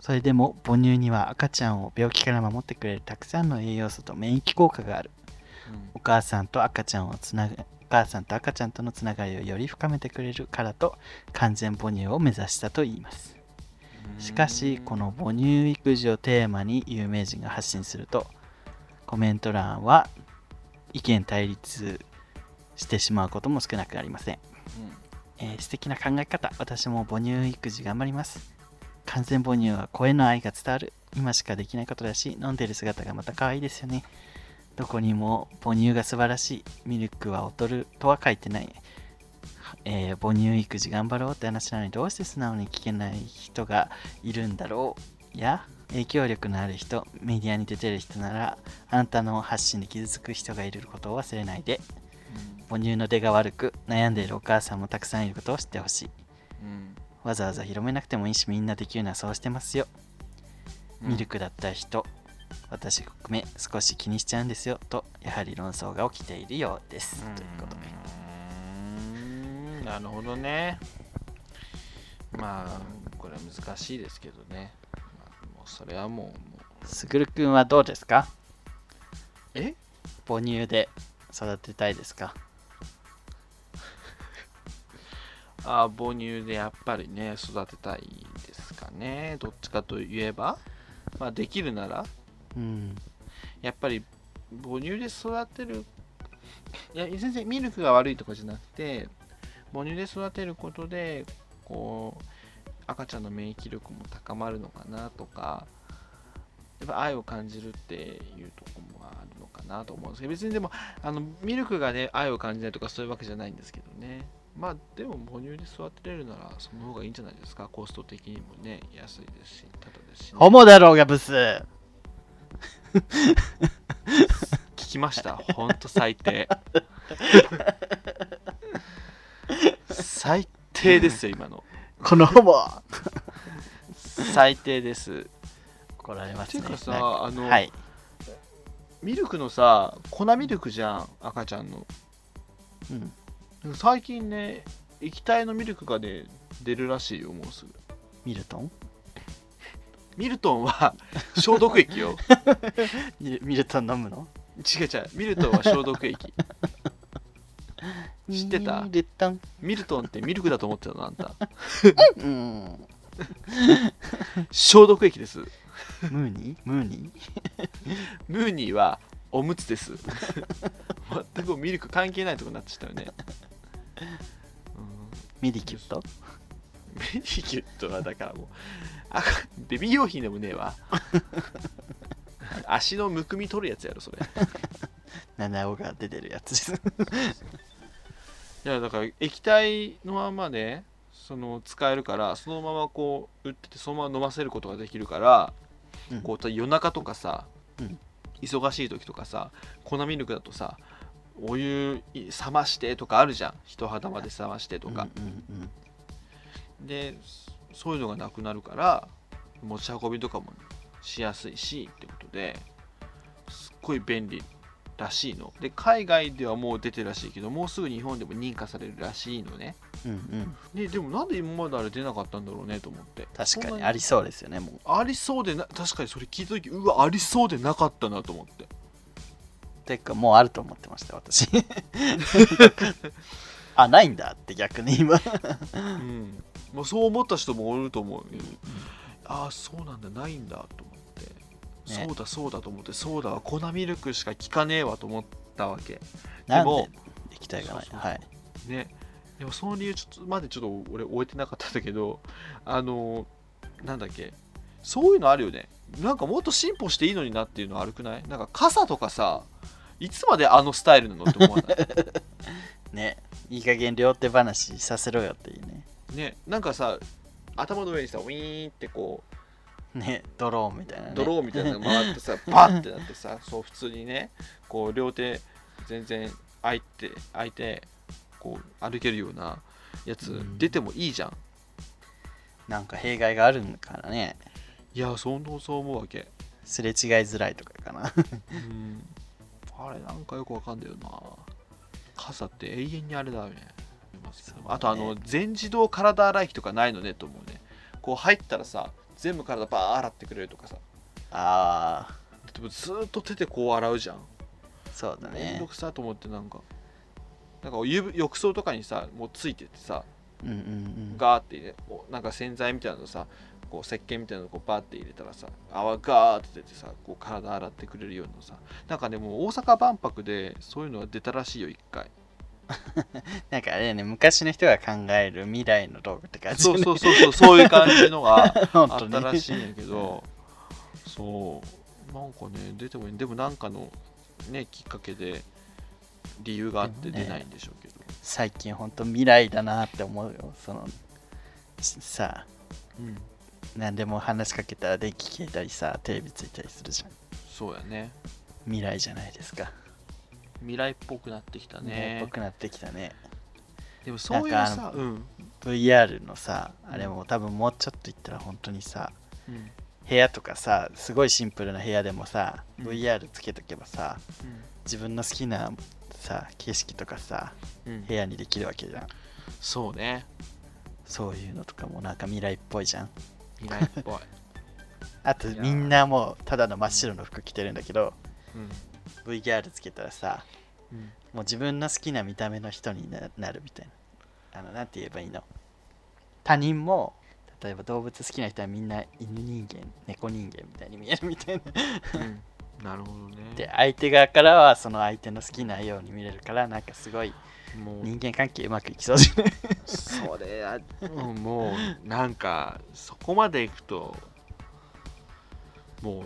それでも母乳には赤ちゃんを病気から守ってくれるたくさんの栄養素と免疫効果がある。お母さんと赤ちゃんをつなぐお母さんと赤ちゃんとのつながりをより深めてくれるからと完全母乳を目指したといいます。しかしこの母乳育児をテーマに有名人が発信するとコメント欄は意見対立してしまうことも少なくありませんえー素敵な考え方私も母乳育児頑張ります。完全母乳は声の愛が伝わる。今しかできないことだし飲んでる姿がまた可愛いですよね。どこにも母乳が素晴らしい。ミルクは劣るとは書いてない、えー母乳育児頑張ろうって話なのにどうして素直に聞けない人がいるんだろう。や影響力のある人メディアに出てる人ならあなたの発信で傷つく人がいることを忘れないで。母乳の出が悪く悩んでいるお母さんもたくさんいることを知ってほしい。うん。わざわざ広めなくてもいいしみんなできるのはそうしてますよ、うん。ミルクだった人。私含め少し気にしちゃうんですよ。とやはり論争が起きているようです、ということで。なるほどね。まあこれは難しいですけどね、まあ、もうそれはもうもう。すぐるくんはどうですか？え？母乳で育てたいですか？あ母乳でやっぱりね育てたいですかね。どっちかといえばまあできるならうん。やっぱり母乳で育てる いや全然ミルクが悪いとかじゃなくて母乳で育てることでこう赤ちゃんの免疫力も高まるのかなとかやっぱ愛を感じるっていうところもあなと思うんですけど別にでもあのミルクがね愛を感じないとかそういうわけじゃないんですけどね。まあでも母乳で育てれるならその方がいいんじゃないですか。コスト的にもね安いですしただですしね、ホモだろうがブス。聞きました。ほんと最低。最低ですよ今の。このホモ。最低です。怒られますね。ていうかさあのはいミルクのさ粉ミルクじゃん赤ちゃんの。うん。最近ね液体のミルクがね出るらしいよもうすぐ。ミルトン？ミルトンは 消毒液よ。ミ ルミルトン飲むの？違う違うミルトンは消毒液。知ってた？ミルトン。ミルトンってミルクだと思ってたのあんた。うん。消毒液ですムーニー？ムーニー？ムーニーはおむつです。全くミルク関係ないとこになってきたよね、ミディキュット？うん、メディキュットはだからもうあベビー用品でもねえわ。足のむくみ取るやつやろそれ。七尾が出てるやつ。ですいやだから液体のままねその使えるからそのままこう売っててそのまま飲ませることができるから、うんこう夜中とかさ、うん。忙しい時とかさ粉ミルクだとさお湯冷ましてとかあるじゃん。人肌まで冷ましてとか、でそういうのがなくなるから持ち運びとかもしやすいしってことですっごい便利らしいの。で海外ではもう出てるらしいけどもうすぐ日本でも認可されるらしいのねうんうん。うんねでもなんで今まであれ出なかったんだろうねと思って。確かにありそうですよねもう。ありそうでな確かにそれ聞いた時うわありそうでなかったなと思って。てかもうあると思ってました私。あないんだって逆に今。うん。もうそう思った人もおると思うけどああそうなんだないんだと思って、ね。そうだそうだと思ってそうだわ粉ミルクしか効かねえわと思ったわけ。なんもで液体がないはい。ねでもその理由ちょっとまでちょっと俺終えてなかったんだけどあのなんだっけそういうのあるよね。なんかもっと進歩していいのになっていうの悪くない？なんか傘とかさいつまであのスタイルなのって思わない？ね。いい加減両手話させろよっていうね。ね。なんかさ頭の上にさウィーンってこうね。ドローンみたいな、ね、ドローンみたいなのが回ってさ パッてなってさそう普通にねこう両手全然空いて空いてこう歩けるようなやつうん。出てもいいじゃん、なんか弊害があるのからね。いやそうそう思うわけ。すれ違いづらいとかかな。うん。あれなんかよくわかんないよな。傘って永遠にあれだよね。ね。あとあの全自動体洗い機とかないのねと思うね。こう入ったらさ全部体バー洗ってくれるとかさ。ああでもずーっと手でこう洗うじゃん。そうだね。めんどくさと思ってなんかなんか浴浴槽とかにさもうついててさうんうんうん。ガーって入れこうなんか洗剤みたいなのさこう石鹸みたいなのこうバーって入れたらさ泡ガーって出てさこう体洗ってくれるようなさ。なんかねもう大阪万博でそういうのが出たらしいよ一回。なんかあれだね昔の人が考える未来の道具って感じ、ね、そうそうそうそうそういう感じのが 本あったらしいんやけどそう。なんかね出てもいい。でもなんかのねきっかけで理由があって出ないんでしょうけど、最近本当未来だなって思うよ。そのしさうん。何でも話しかけたら電気消えたりさテレビついたりするじゃん。そうやね。未来じゃないですか。未来っぽくなってきたね。っぽくなってきたね。でもそういうさうん、VR のさあれも多分もうちょっといったら本当にさうん、部屋とかさすごいシンプルな部屋でもさ、うん。VR つけとけばさ自分の好きなさ景色とかさうん。部屋にできるわけじゃん。そうね。そういうのとかもなんか未来っぽいじゃん。未来っぽい、あとみんなもうただの真っ白の服着てるんだけどうん。VR つけたらさうん。もう自分の好きな見た目の人にななるみたいな。あのなんて言えばいいの？他人も例えば動物好きな人はみんな犬人間猫人間みたいに見えるみたいな。うんなるほどね。で相手側からはその相手の好きなように見れるからなんかすごいもう。人間関係うまくいきそうじゃない？それあうんもうなんかそこまでいくとも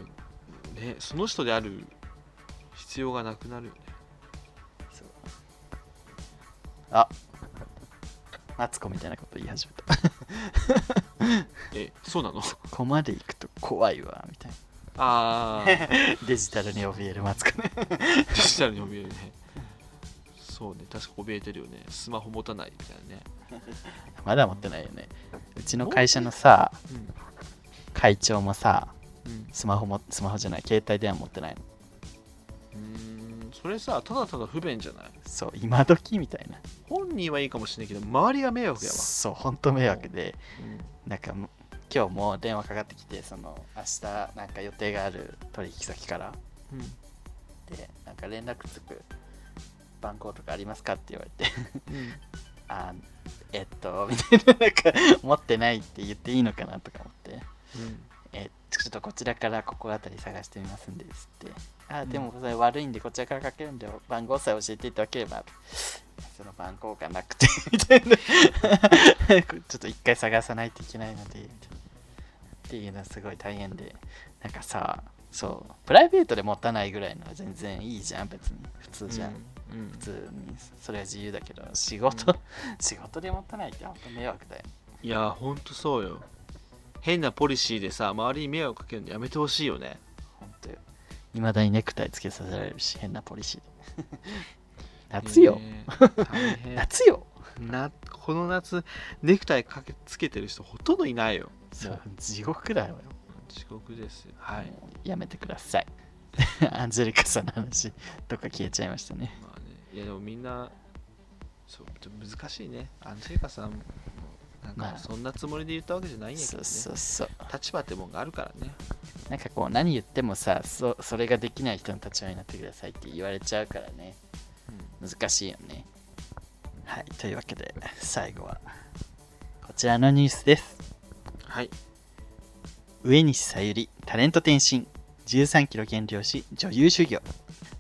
うねその人である必要がなくなるよね。そう。あマツコみたいなこと言い始めた。えそうなの？ここまで行くと怖いわみたいああな デジタルに怯えるマツコね。デジタルに怯えるね。そうね確か怯えてるよね。スマホ持たないみたいなね。まだ持ってないよね。うちの会社のさうん。会長もさうん。スマホもスマホじゃない。携帯電話持ってないの。うーんそれさただただ不便じゃない？そう今時みたいな。本人はいいかもしれないけど周りが迷惑やわ、そう本当迷惑で。うん。なんかも今日も電話かかってきてその明日なんか予定がある取引先から。うん。でなんか連絡つく番号とかありますかって言われて。うん。あえっとみたいななんか持ってないって言っていいのかなとか思って。えちょっとこちらからここあたり探してみますんでつって。あでもそれ悪いんでこちらからかけるんで番号さえ教えていただければ。その番号がなくてみたいな。ちょっと一回探さないといけないのでみたいなっていうのはすごい大変でなんかさそうプライベートで持たないぐらいのは全然いいじゃん別に。普通じゃん、うん。普通にそれは自由だけど仕事、仕事で持たないって本当迷惑だよいやほんとそうよ。変なポリシーでさ周りに迷惑かけるのやめてほしいよね。本当よ。いまだにネクタイつけさせられるし変なポリシー。で 夏よ、ねえ 大変。夏よなこの夏ネクタイかけつけてる人ほとんどいないよそう。地獄だよ。遅刻ですよ。はい。やめてください。アンジェリカさんの話どっか消えちゃいましたね。まあね。いやでもみんなそうちょっと難しいね。アンジェリカさんもなんまあ。かそんなつもりで言ったわけじゃないんやけどね。そうそうそう。立場ってもんがあるからね。なんかこう何言ってもさそそれができない人の立場になってくださいって言われちゃうからね。難しいよね。はい。というわけで最後はこちらのニュースですはい。上西さゆりタレント転身。13キロ減量し女優修行。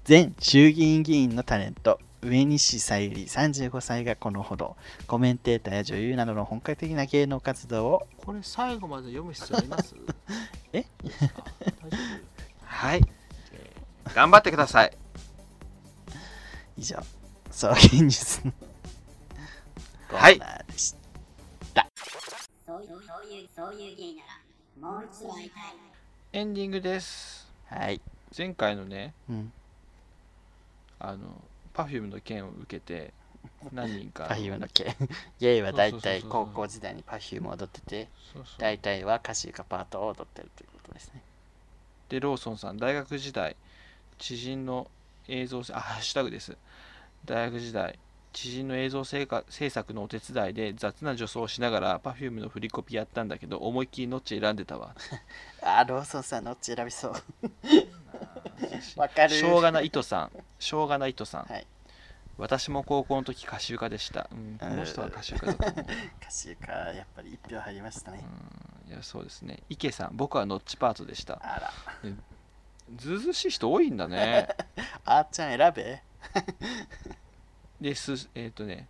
前衆議院議員のタレント。上西さゆり35歳がこのほど。コメンテーターや女優などの本格的な芸能活動を。これ最後まで読む必要あります？え？はい、えー頑張ってください。以上。そういうニュースのコはいーナーでしそういうそういうそういう芸ならもう一度会いたい。エンディングです。たはい、前回のねうん、あの Perfume の件を受けて何人か Perfume の系 ゲイは大体高校時代に Perfume を踊ってて大体はかしゆかパートを踊ってるということですね。でローソンさん大学時代知人の映像あハッシュタグです。大学時代知人の映像制作制作のお手伝いで雑な女装をしながら Perfume の振りコピやったんだけど思いっきりのっち選んでたわ。あーローソンさんのっち選びそう。わかる。しょうがな糸さん。しょうがな糸さん、はい。私も高校の時歌集家でした、うん、この人は歌集家だと思う歌手かやっぱり一票入りましたね、いやそうですね。池さん僕はノッチパートでした。あら。ずうずうしい人多いんだね。あーちゃん選べですえっ、とね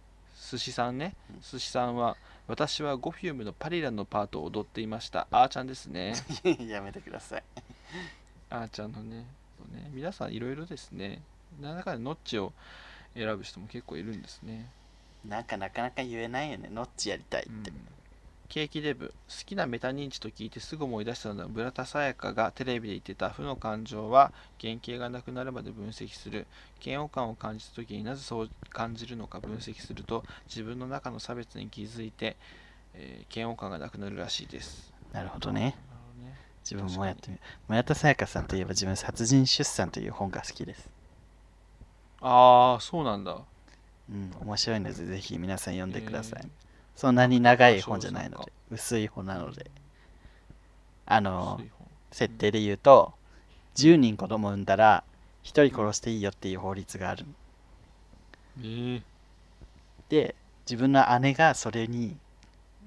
寿司さんね。寿司さんは私はゴフュームのパリランのパートを踊っていました。あーちゃんですね。やめてください。あーちゃんのねね皆さんいろいろですね。何らかでノッチを選ぶ人も結構いるんですね。なんかなかなか言えないよね。ノッチやりたいって、ケーキデブ好きなメタ認知と聞いてすぐ思い出したのは村田沙耶香がテレビで言ってた負の感情は原型がなくなるまで分析する。嫌悪感を感じた時になぜそう感じるのか分析すると自分の中の差別に気づいて、えー嫌悪感がなくなるらしいです。なるほどね。なるほどね。自分もやってみる。村田沙耶香さんといえば自分殺人出産という本が好きです。ああそうなんだ。うん面白いのでぜひ皆さん読んでください、えーそんなに長い本じゃないので薄い本なので。あの設定で言うと10人子供産んだら1人殺していいよっていう法律がある。えーで自分の姉がそれに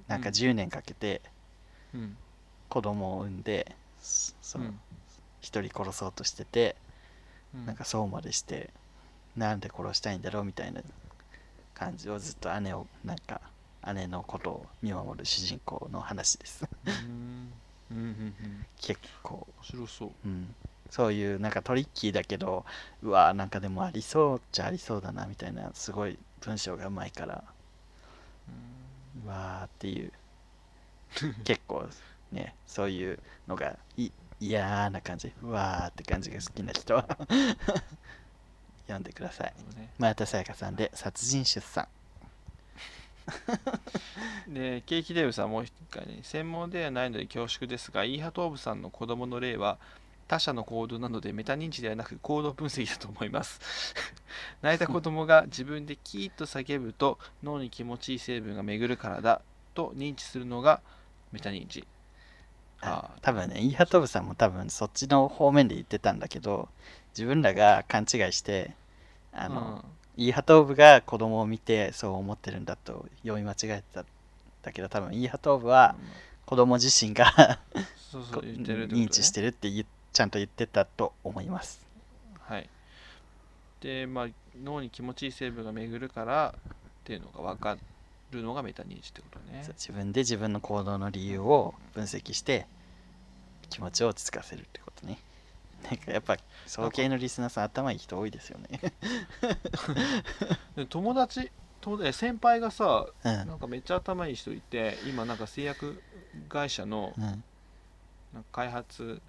なんかうん。10年かけてうん。子供を産んでそそのうん。1人殺そうとしててうん。なんかそうまでしてなんで殺したいんだろうみたいな感じをずっと姉をなんか姉のことを見守る主人公の話です。結構、面白そう。うん、そういうなんかトリッキーだけどうわなんかでもありそうっちゃありそうだなみたいなすごい文章がうまいからうわーっていう。結構ねそういうのがい嫌な感じ。うわーって感じが好きな人は。読んでください。うんね。前田沙耶香さんで殺人出産 でケーキデブさんもう一回ね専門ではないので恐縮ですがイーハトーブさんの子供の例は他者の行動なのでメタ認知ではなく行動分析だと思います。泣いた子供が自分でキーッと叫ぶと脳に気持ちいい成分が巡るからだと認知するのがメタ認知。あ多分ねイーハトブさんも多分そっちの方面で言ってたんだけど自分らが勘違いしてあの、イーハトーブが子供を見てそう思ってるんだと読み間違えてたんだけど多分イーハトーブは子供自身がそうそこう言ってるってことね認知してるってちゃんと言ってたと思いますはい。で、まあ、脳に気持ちいい成分が巡るからっていうのが分かるのがメタ認知ってことね。自分で自分の行動の理由を分析して気持ちを落ち着かせるってことねなんかやっぱ総系のリスナーさん頭いい人多いですよね。で 友達先輩がさ、うん。なんかめっちゃ頭いい人いて、今なんか製薬会社のうん。なんか開発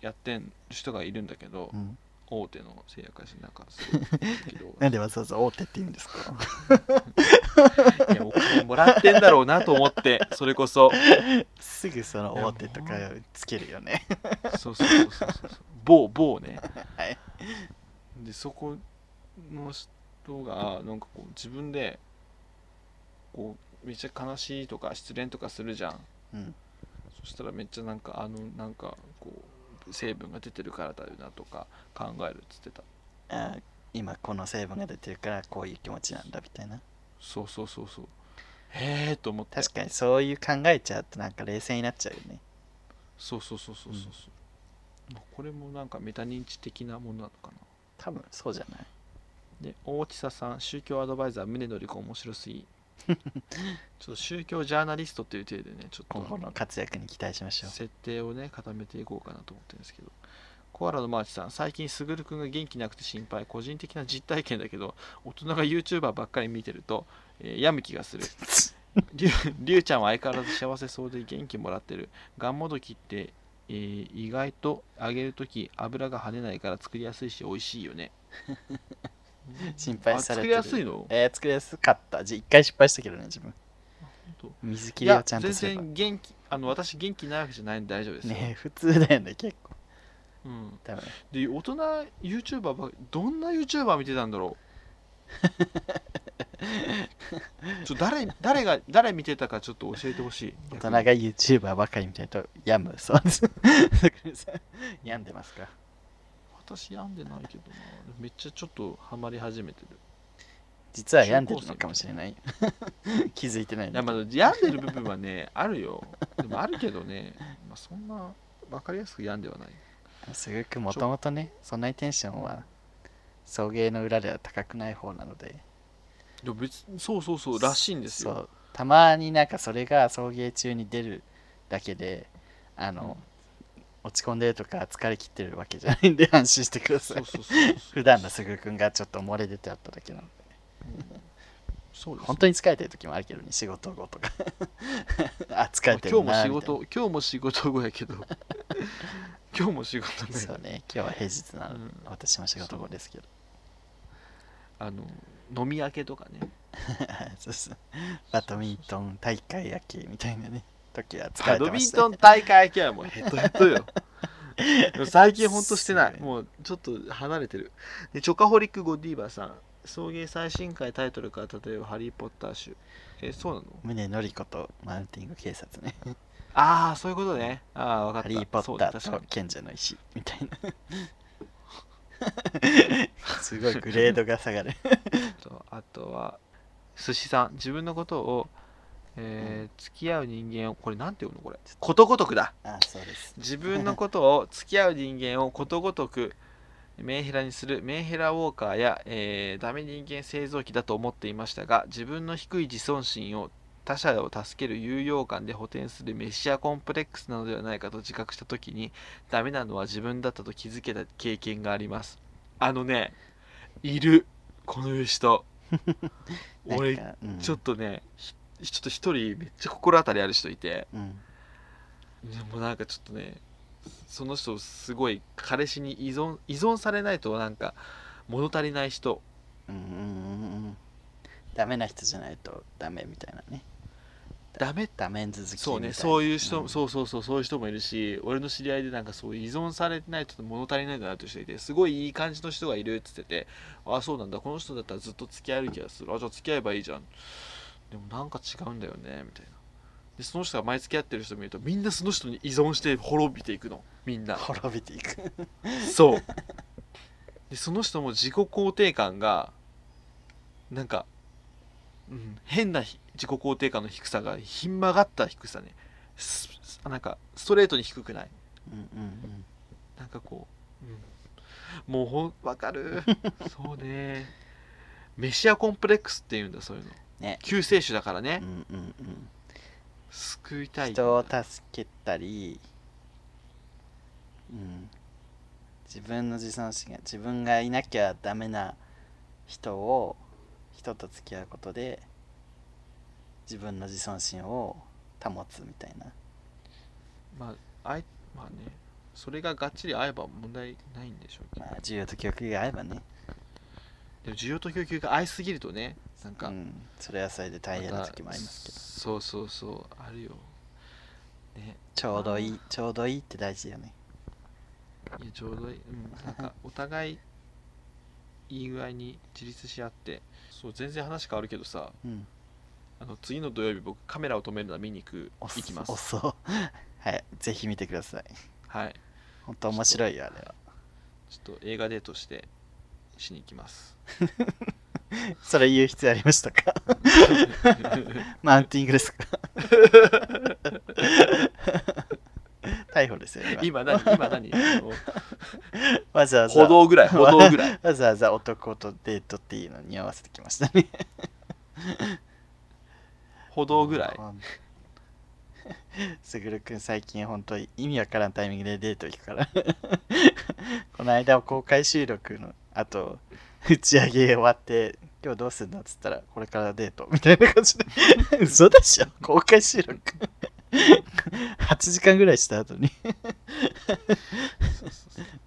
やってん人がいるんだけど、うん。大手の製薬会社なんかすごい なんでわざわざ大手って言うんですか？いやお金もらってんだろうなと思ってそれこそ。すぐその大手とかつけるよね。そうそうそうそうそう某某ね はい。でそこの人がなんかこう自分でこうめっちゃ悲しいとか失恋とかするじゃんうん。そしたらめっちゃなんかあのなんかこう成分が出てるからだよなとか考えるっつってたあ今この成分が出てるからこういう気持ちなんだみたいな。そうそうそうそうへえと思って確かにそういう考えちゃうとなんか冷静になっちゃうよね。そうそうそうそうそうそう、これもなんかメタ認知的なものなのかな。多分そうじゃない？で大地佐さん宗教アドバイザー宗則子面白すぎ。ちょっと宗教ジャーナリストという体でねちょっと今後の活躍に期待しましょう。設定をね固めていこうかなと思ってるんですけど。コアラのマーチさん最近すぐるくんが元気なくて心配。個人的な実体験だけど大人が YouTuber ばっかり見てると、えー病む気がする。りゅうちゃんは相変わらず幸せそうで元気もらってる。がんもどきって、えー意外と揚げるとき油が跳ねないから作りやすいし美味しいよね 心配されてる。あ作りやすいの？えー、作りやすかった。じゃ一回失敗したけどね、自分。当水切りをちゃんと全すれば。然元気あの私元気ないわけじゃないんで大丈夫ですよ、ね普通だよね、結構。うん、で大人 YouTuber ばどんな YouTuber 見てたんだろう？ちょ誰誰が誰見てたかちょっと教えてほしい。大人が YouTuber ばかり見てると病む。そうです。病んでますか。私病んでないけどな。めっちゃちょっとハマり始めてる。実は病んでるのかもしれない。気づいてないいやまあ病んでる部分はねあるよ。でもあるけどね、まあ、そんな分かりやすく病んではない。すぐくもともとね、そんなにテンションは送迎の裏では高くない方なので、でも別そうそうそうらしいんですよ。たまになんかそれが送迎中に出るだけで、あの、落ち込んでるとか疲れ切ってるわけじゃないんで安心してください。そう。そうそうそう。普段のすぐくんがちょっと漏れ出てあっただけなので、そうです。本当に疲れてる時もあるけどね、仕事後とか。あ、疲れてる今日も仕事今日も仕事後やけど。今日も仕事後や そうね、今日は平日なので、うん。私も仕事後ですけど。あの飲み明けとかね。そうそう。バドミントン大会明けみたいなね。時は疲バドれてましたミントン大会明けはもうヘトヘトよ。最近ほんとしてない。もうちょっと離れてる。でチョカホリック・ゴディーバさん。送迎最新回タイトルから例えば「ハリー・ポッター集」えそうなの？宗則子とマウンティング警察ね。ああそういうことね。ああ分かった。ハリー・ポッターと賢者の石みたいな すごいグレードが下がる。にとあとは寿司さん自分のことを、えー付き合う人間をこれなんて読むのこれ？ことごとくだ。あそうです。自分のことを付き合う人間をことごとくメンヘラにするメンヘラウォーカーや、えーダメ人間製造機だと思っていましたが自分の低い自尊心を他者を助ける有用感で補填するメシアコンプレックスなのではないかと自覚した時にダメなのは自分だったと気づけた経験があります。あのねいる。このいう人 俺うん。ちょっとねひちょっと一人めっちゃ心当たりある人いて。うん。でもなんかちょっとねその人すごい彼氏に依存依存されないとなんか物足りない人。うんうんうんうん。ダメな人じゃないとダメみたいなねダメダメン続きそうねそういう人、ん。そうそうそうそういう人もいるし俺の知り合いでなんかそう依存されないと物足りないんだなという人いてすごいいい感じの人がいるっつっててあそうなんだこの人だったらずっと付き合える気がする。あじゃあ付き合えばいいじゃん。でもなんか違うんだよねみたいな。でその人が毎月会ってる人見るとみんなその人に依存して滅びていくの。みんな。滅びていく。そう。でその人も自己肯定感がなんか、うん、変なひ自己肯定感の低さがひん曲がった低さね。すなんかストレートに低くない。うんうんうんなんかこう、うん、もうほんわかる。そうね。メシアコンプレックスっていうんだそういうの。ね。救世主だからね。うんうんうん。救いたい人を助けたり、うん、自分の自尊心が自分がいなきゃダメな人を人と付き合うことで自分の自尊心を保つみたいな。まああいまあねそれががっちり合えば問題ないんでしょうけど。まあ需要と供給が合えばね、でも需要と供給が合いすぎるとねなんか、うん、それはそれで大変な時もありますけど。そうそうそうあるよ。ねちょうどいいちょうどいいって大事よね。いやちょうどいい、うん、なんか お互いいい具合に自立し合ってそう全然話変わるけどさうん。あの次の土曜日僕カメラを止めるのは見に行く行きます。遅 はいぜひ見てください。はい。本当面白いよあれは。ちょっと映画デートしてしに行きます。それ言う必要ありましたか？マウンティングですか？逮捕ですよ今。今何？今何？わざわざ。歩道ぐらい？歩道ぐらい？わざわざ男とデートっていうのに合わせてきましたね。歩道ぐらい？すぐるくん最近本当に意味わからんタイミングでデート行くから。この間公開収録のあと打ち上げ終わって今日どうすんの？っつったらこれからデート。みたいな感じで。嘘でしょ？公開収録 8時間ぐらいした後に。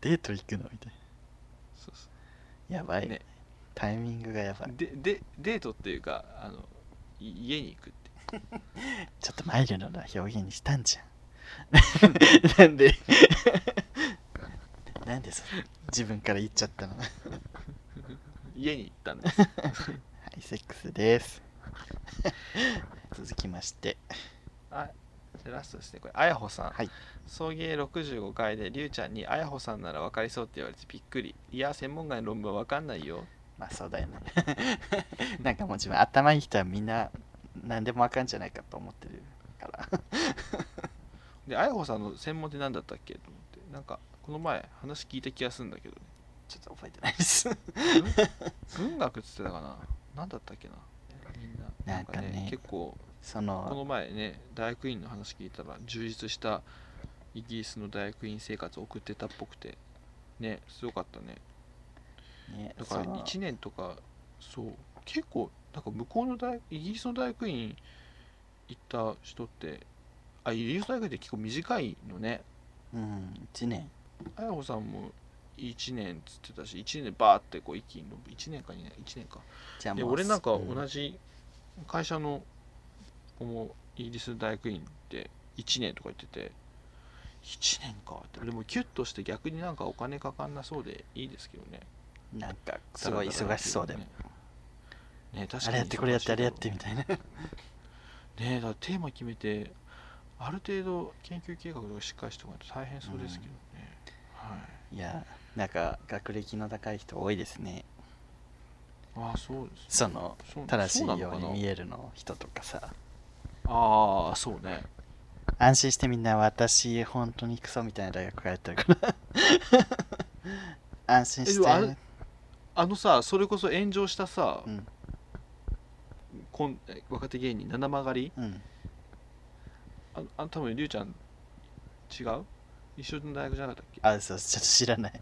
デート行くの？みたいな。やばい、ね。タイミングがやばい。ででデートっていうかあのい家に行くって。ちょっとマイルドな表現にしたんじゃん。なんで？なんでそ自分から言っちゃったの？は家に行ったんですいセックスです。続きまして。あでラストですね。これあやほさん。はい。送迎65回でりゅうちゃんにあやほさんなら分かりそうって言われてびっくり。いや専門外の論文は分かんないよ。まあそうだよね。なんかもう自分頭いい人はみんな何でもあかんじゃないかと思ってるから。であやほさんの専門って何だったっけと思って。なんかこの前話聞いた気がするんだけどね。ちょっと覚えてないです。文学っつってたかな。何だったっけな。みんななんかね。結構そこのの前ね大学院の話聞いたら充実したイギリスの大学院生活を送ってたっぽくてねすごかったね。ねだからその1年とかそう結構なんか向こうの大イギリスの大学院行った人ってあイギリスの大学院って結構短いのね。うん1年。あやほさんも1年っつってたし1年でバーってこう一気に伸び1年か2年1年か。でじゃあもう俺なんかうん。同じ会社の子もイギリスの大学院で1年とか言ってて1年かって。でもキュッとして逆になんかお金かかんなそうでいいですけどね。なんかすごい忙しそうでも。ねね確かにあれやってこれやってあれやってみいたいな。ねだからテーマ決めてある程度研究計画とかしっかりしておかないと大変そうですけどね、はい。いやなんか学歴の高い人多いですね。ああそうですそのそう正しいように見えるの人とかさああそうね。安心してみんな私本当にクソみたいな大学通ってるから。安心しえでもあれてあのさそれこそ炎上したさ、うん。こん若手芸人七曲がり？うん。ああ多分りゅうちゃん違う？一緒の大学じゃなかったっけ？あそうちょっと知らない。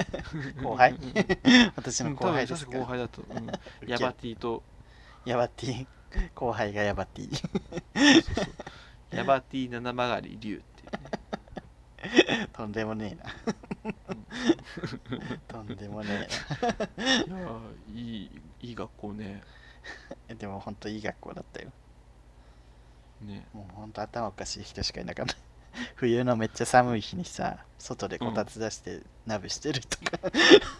後輩？私の後輩ですか後輩だと、うん、ヤバティと。ヤバティ 後輩がヤバティ。そうそうヤバティ七曲がり龍っていうね。とんでもねえな。とんでもねいやーいいいい学校ね。えなでも本当いい学校だったよ。ね。もう本当頭おかしい人しかいなかった 冬のめっちゃ寒い日にさ外でこたつ出して鍋してるとか、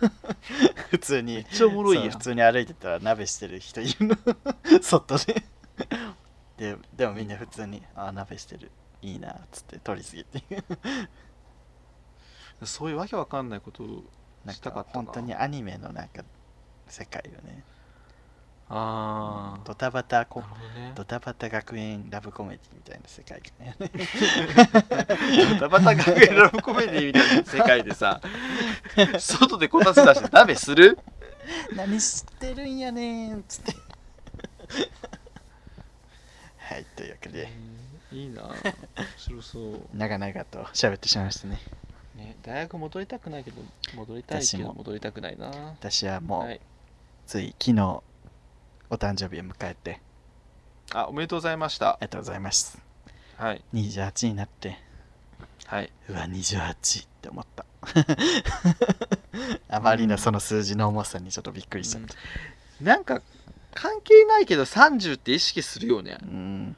普通にめっちゃおもろいや普通に歩いてたら鍋してる人いるの。外で。ででもみんな普通にあ鍋してる。いいなっつって取りすぎて。そういうわけわかんないことをなんしたかったな。か本当にアニメのなんか世界よねああドタバタこね。ドタバタ学園ラブコメディみたいな世界ね。ドタバタ学園ラブコメディみたいな世界でさ 外でこたつ出して鍋する？何してるんやねんっつって。はいというわけで。いいな。面白そう。長々と喋ってしまいましたね。ね大学戻りたくないけど戻りたいけど戻りたくないな。私はもう、はい。つい昨日お誕生日を迎えて。あおめでとうございました。ありがとうございます。はい。28になって。はい。うわ28って思った。あまりのその数字の重さにちょっとびっくりしちゃった。なんか関係ないけど30って意識するよね。うん。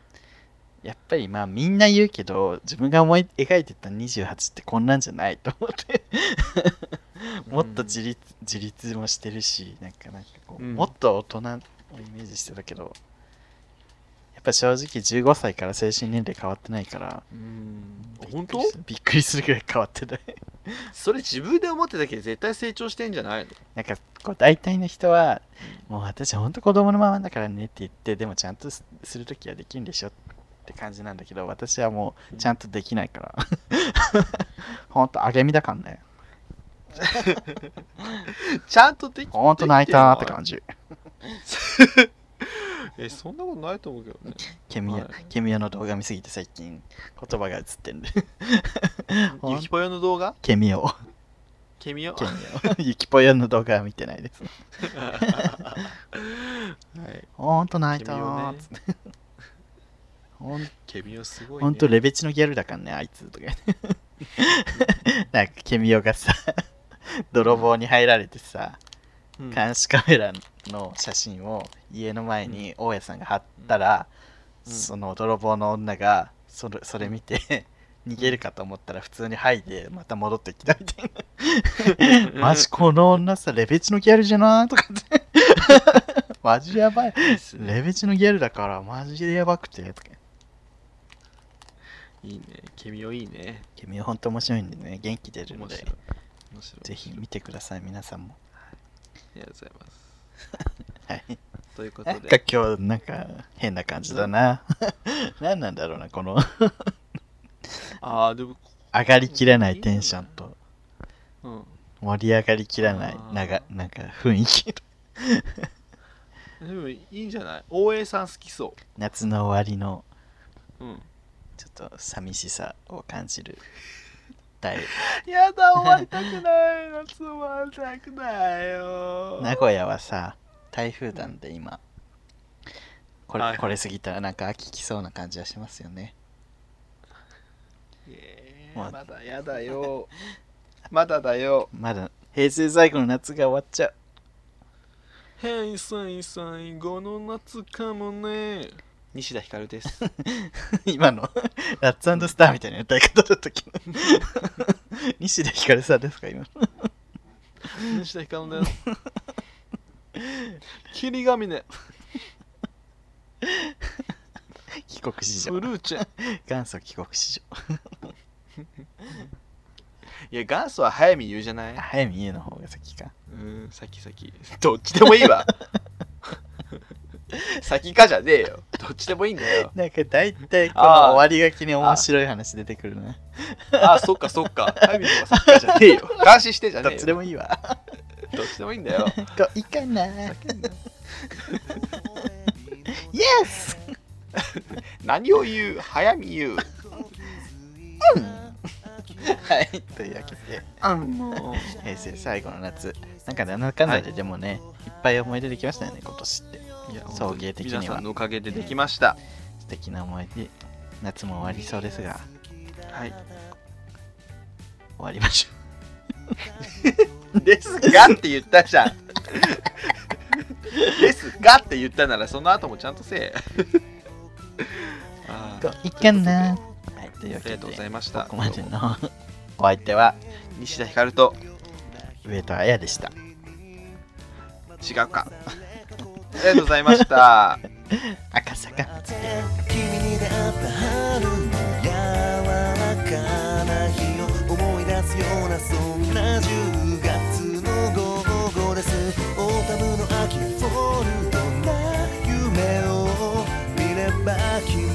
やっぱりまあみんな言うけど自分が思い描いてた28ってこんなんじゃないと思って。もっと自立自立もしてるしなんかなんかこう、うん。もっと大人をイメージしてたけどやっぱ正直15歳から精神年齢変わってないからうん。本当？びっくりするぐらい変わってない。それ自分で思ってたけど絶対成長してんじゃないの？なんかこう大体の人はもう私ほんと子供のままだからねって言ってでもちゃんとすするときはできるんでしょって感じなんだけど私はもうちゃんとできないから。ほんとあげみだから。ね ちゃんとできほんと泣いたって感じ えそんなことないと思うけどね。ケミオはい。ケミオの動画見すぎて最近言葉が映ってんで。ゆきぽよの動画？ケミオケミオケミオ ゆきぽよの動画は見てないです。はい。ほんと泣いたケミオね。ーっつって。ほんケミオすごいね。ほんとレベチのギャルだからねあいつとか言って。なんかケミオがさ泥棒に入られてさうん。監視カメラの写真を家の前に大家さんが貼ったら、うん。その泥棒の女がそれそれ見て逃げるかと思ったら普通に吐いてまた戻ってきたみたいな。マジこの女さレベチのギャルじゃないとかって。マジやばい。レベチのギャルだからマジでやばくてとか。いいね。ケミオいいね。君は本当面白いんでね。元気出るので。ぜひ見てください皆さんも。ありがとうございます。はい。ということなんかで今日なんか変な感じだな。何なんだろうなこの。ああでも上がりきらないテンションと。うん。盛り上がりきらないながなんか雰囲気。でもいいんじゃない？大江さん好きそ夏の終わりのううん。ちょっと寂しさを感じる大やだ終わりたくない夏終わりたくないよ。名古屋はさ台風なんで今。これ,、はい。はいこれ過ぎたらなんか秋来そうな感じはしますよね。まだやだよ。まだだよ。まだ平成最後の夏が終わっちゃう。平成最後の夏かもね西田ひかるです。今のラッツスターみたいな歌い方だったけど。西田ひかるさんですか今の。西田ひかるだよ。霧ヶ峰。帰国子ス女ルーチェ。ン元祖帰国子いや元祖は早見優じゃない？女早見優の方が先か。うん先先どっちでもいいわ先かじゃねえよ。どっちでもいいんだよ。なんか大体この終わりがきに面白い話出てくるなあそっかそっか。早見の方が先かじゃねえよ。監視してじゃねえよ。どっちでもいいわ。どっちでもいいんだよ。こういいかな。イエス何を言う？早見優はいというわけで。も平成最後の夏。なんかなんだかんだででもね、い、っぱい思い出できましたよね今年って。ういや送迎的には。皆さんのおかげでできました。素敵な思い出夏も終わりそうですが。はい。終わりましょ ですがって言ったじゃん。ですがって言ったならその後もちゃんとせえ。あいいかなはい。というわけありがとうござでいました。ここまでのお相手は西田ひかると上戸彩でした。違うかありがとうございました。赤坂。君に出会った春の柔らかな日を思い出すようなそんな10月の午後です。オータムの秋フォルトな夢を見れば君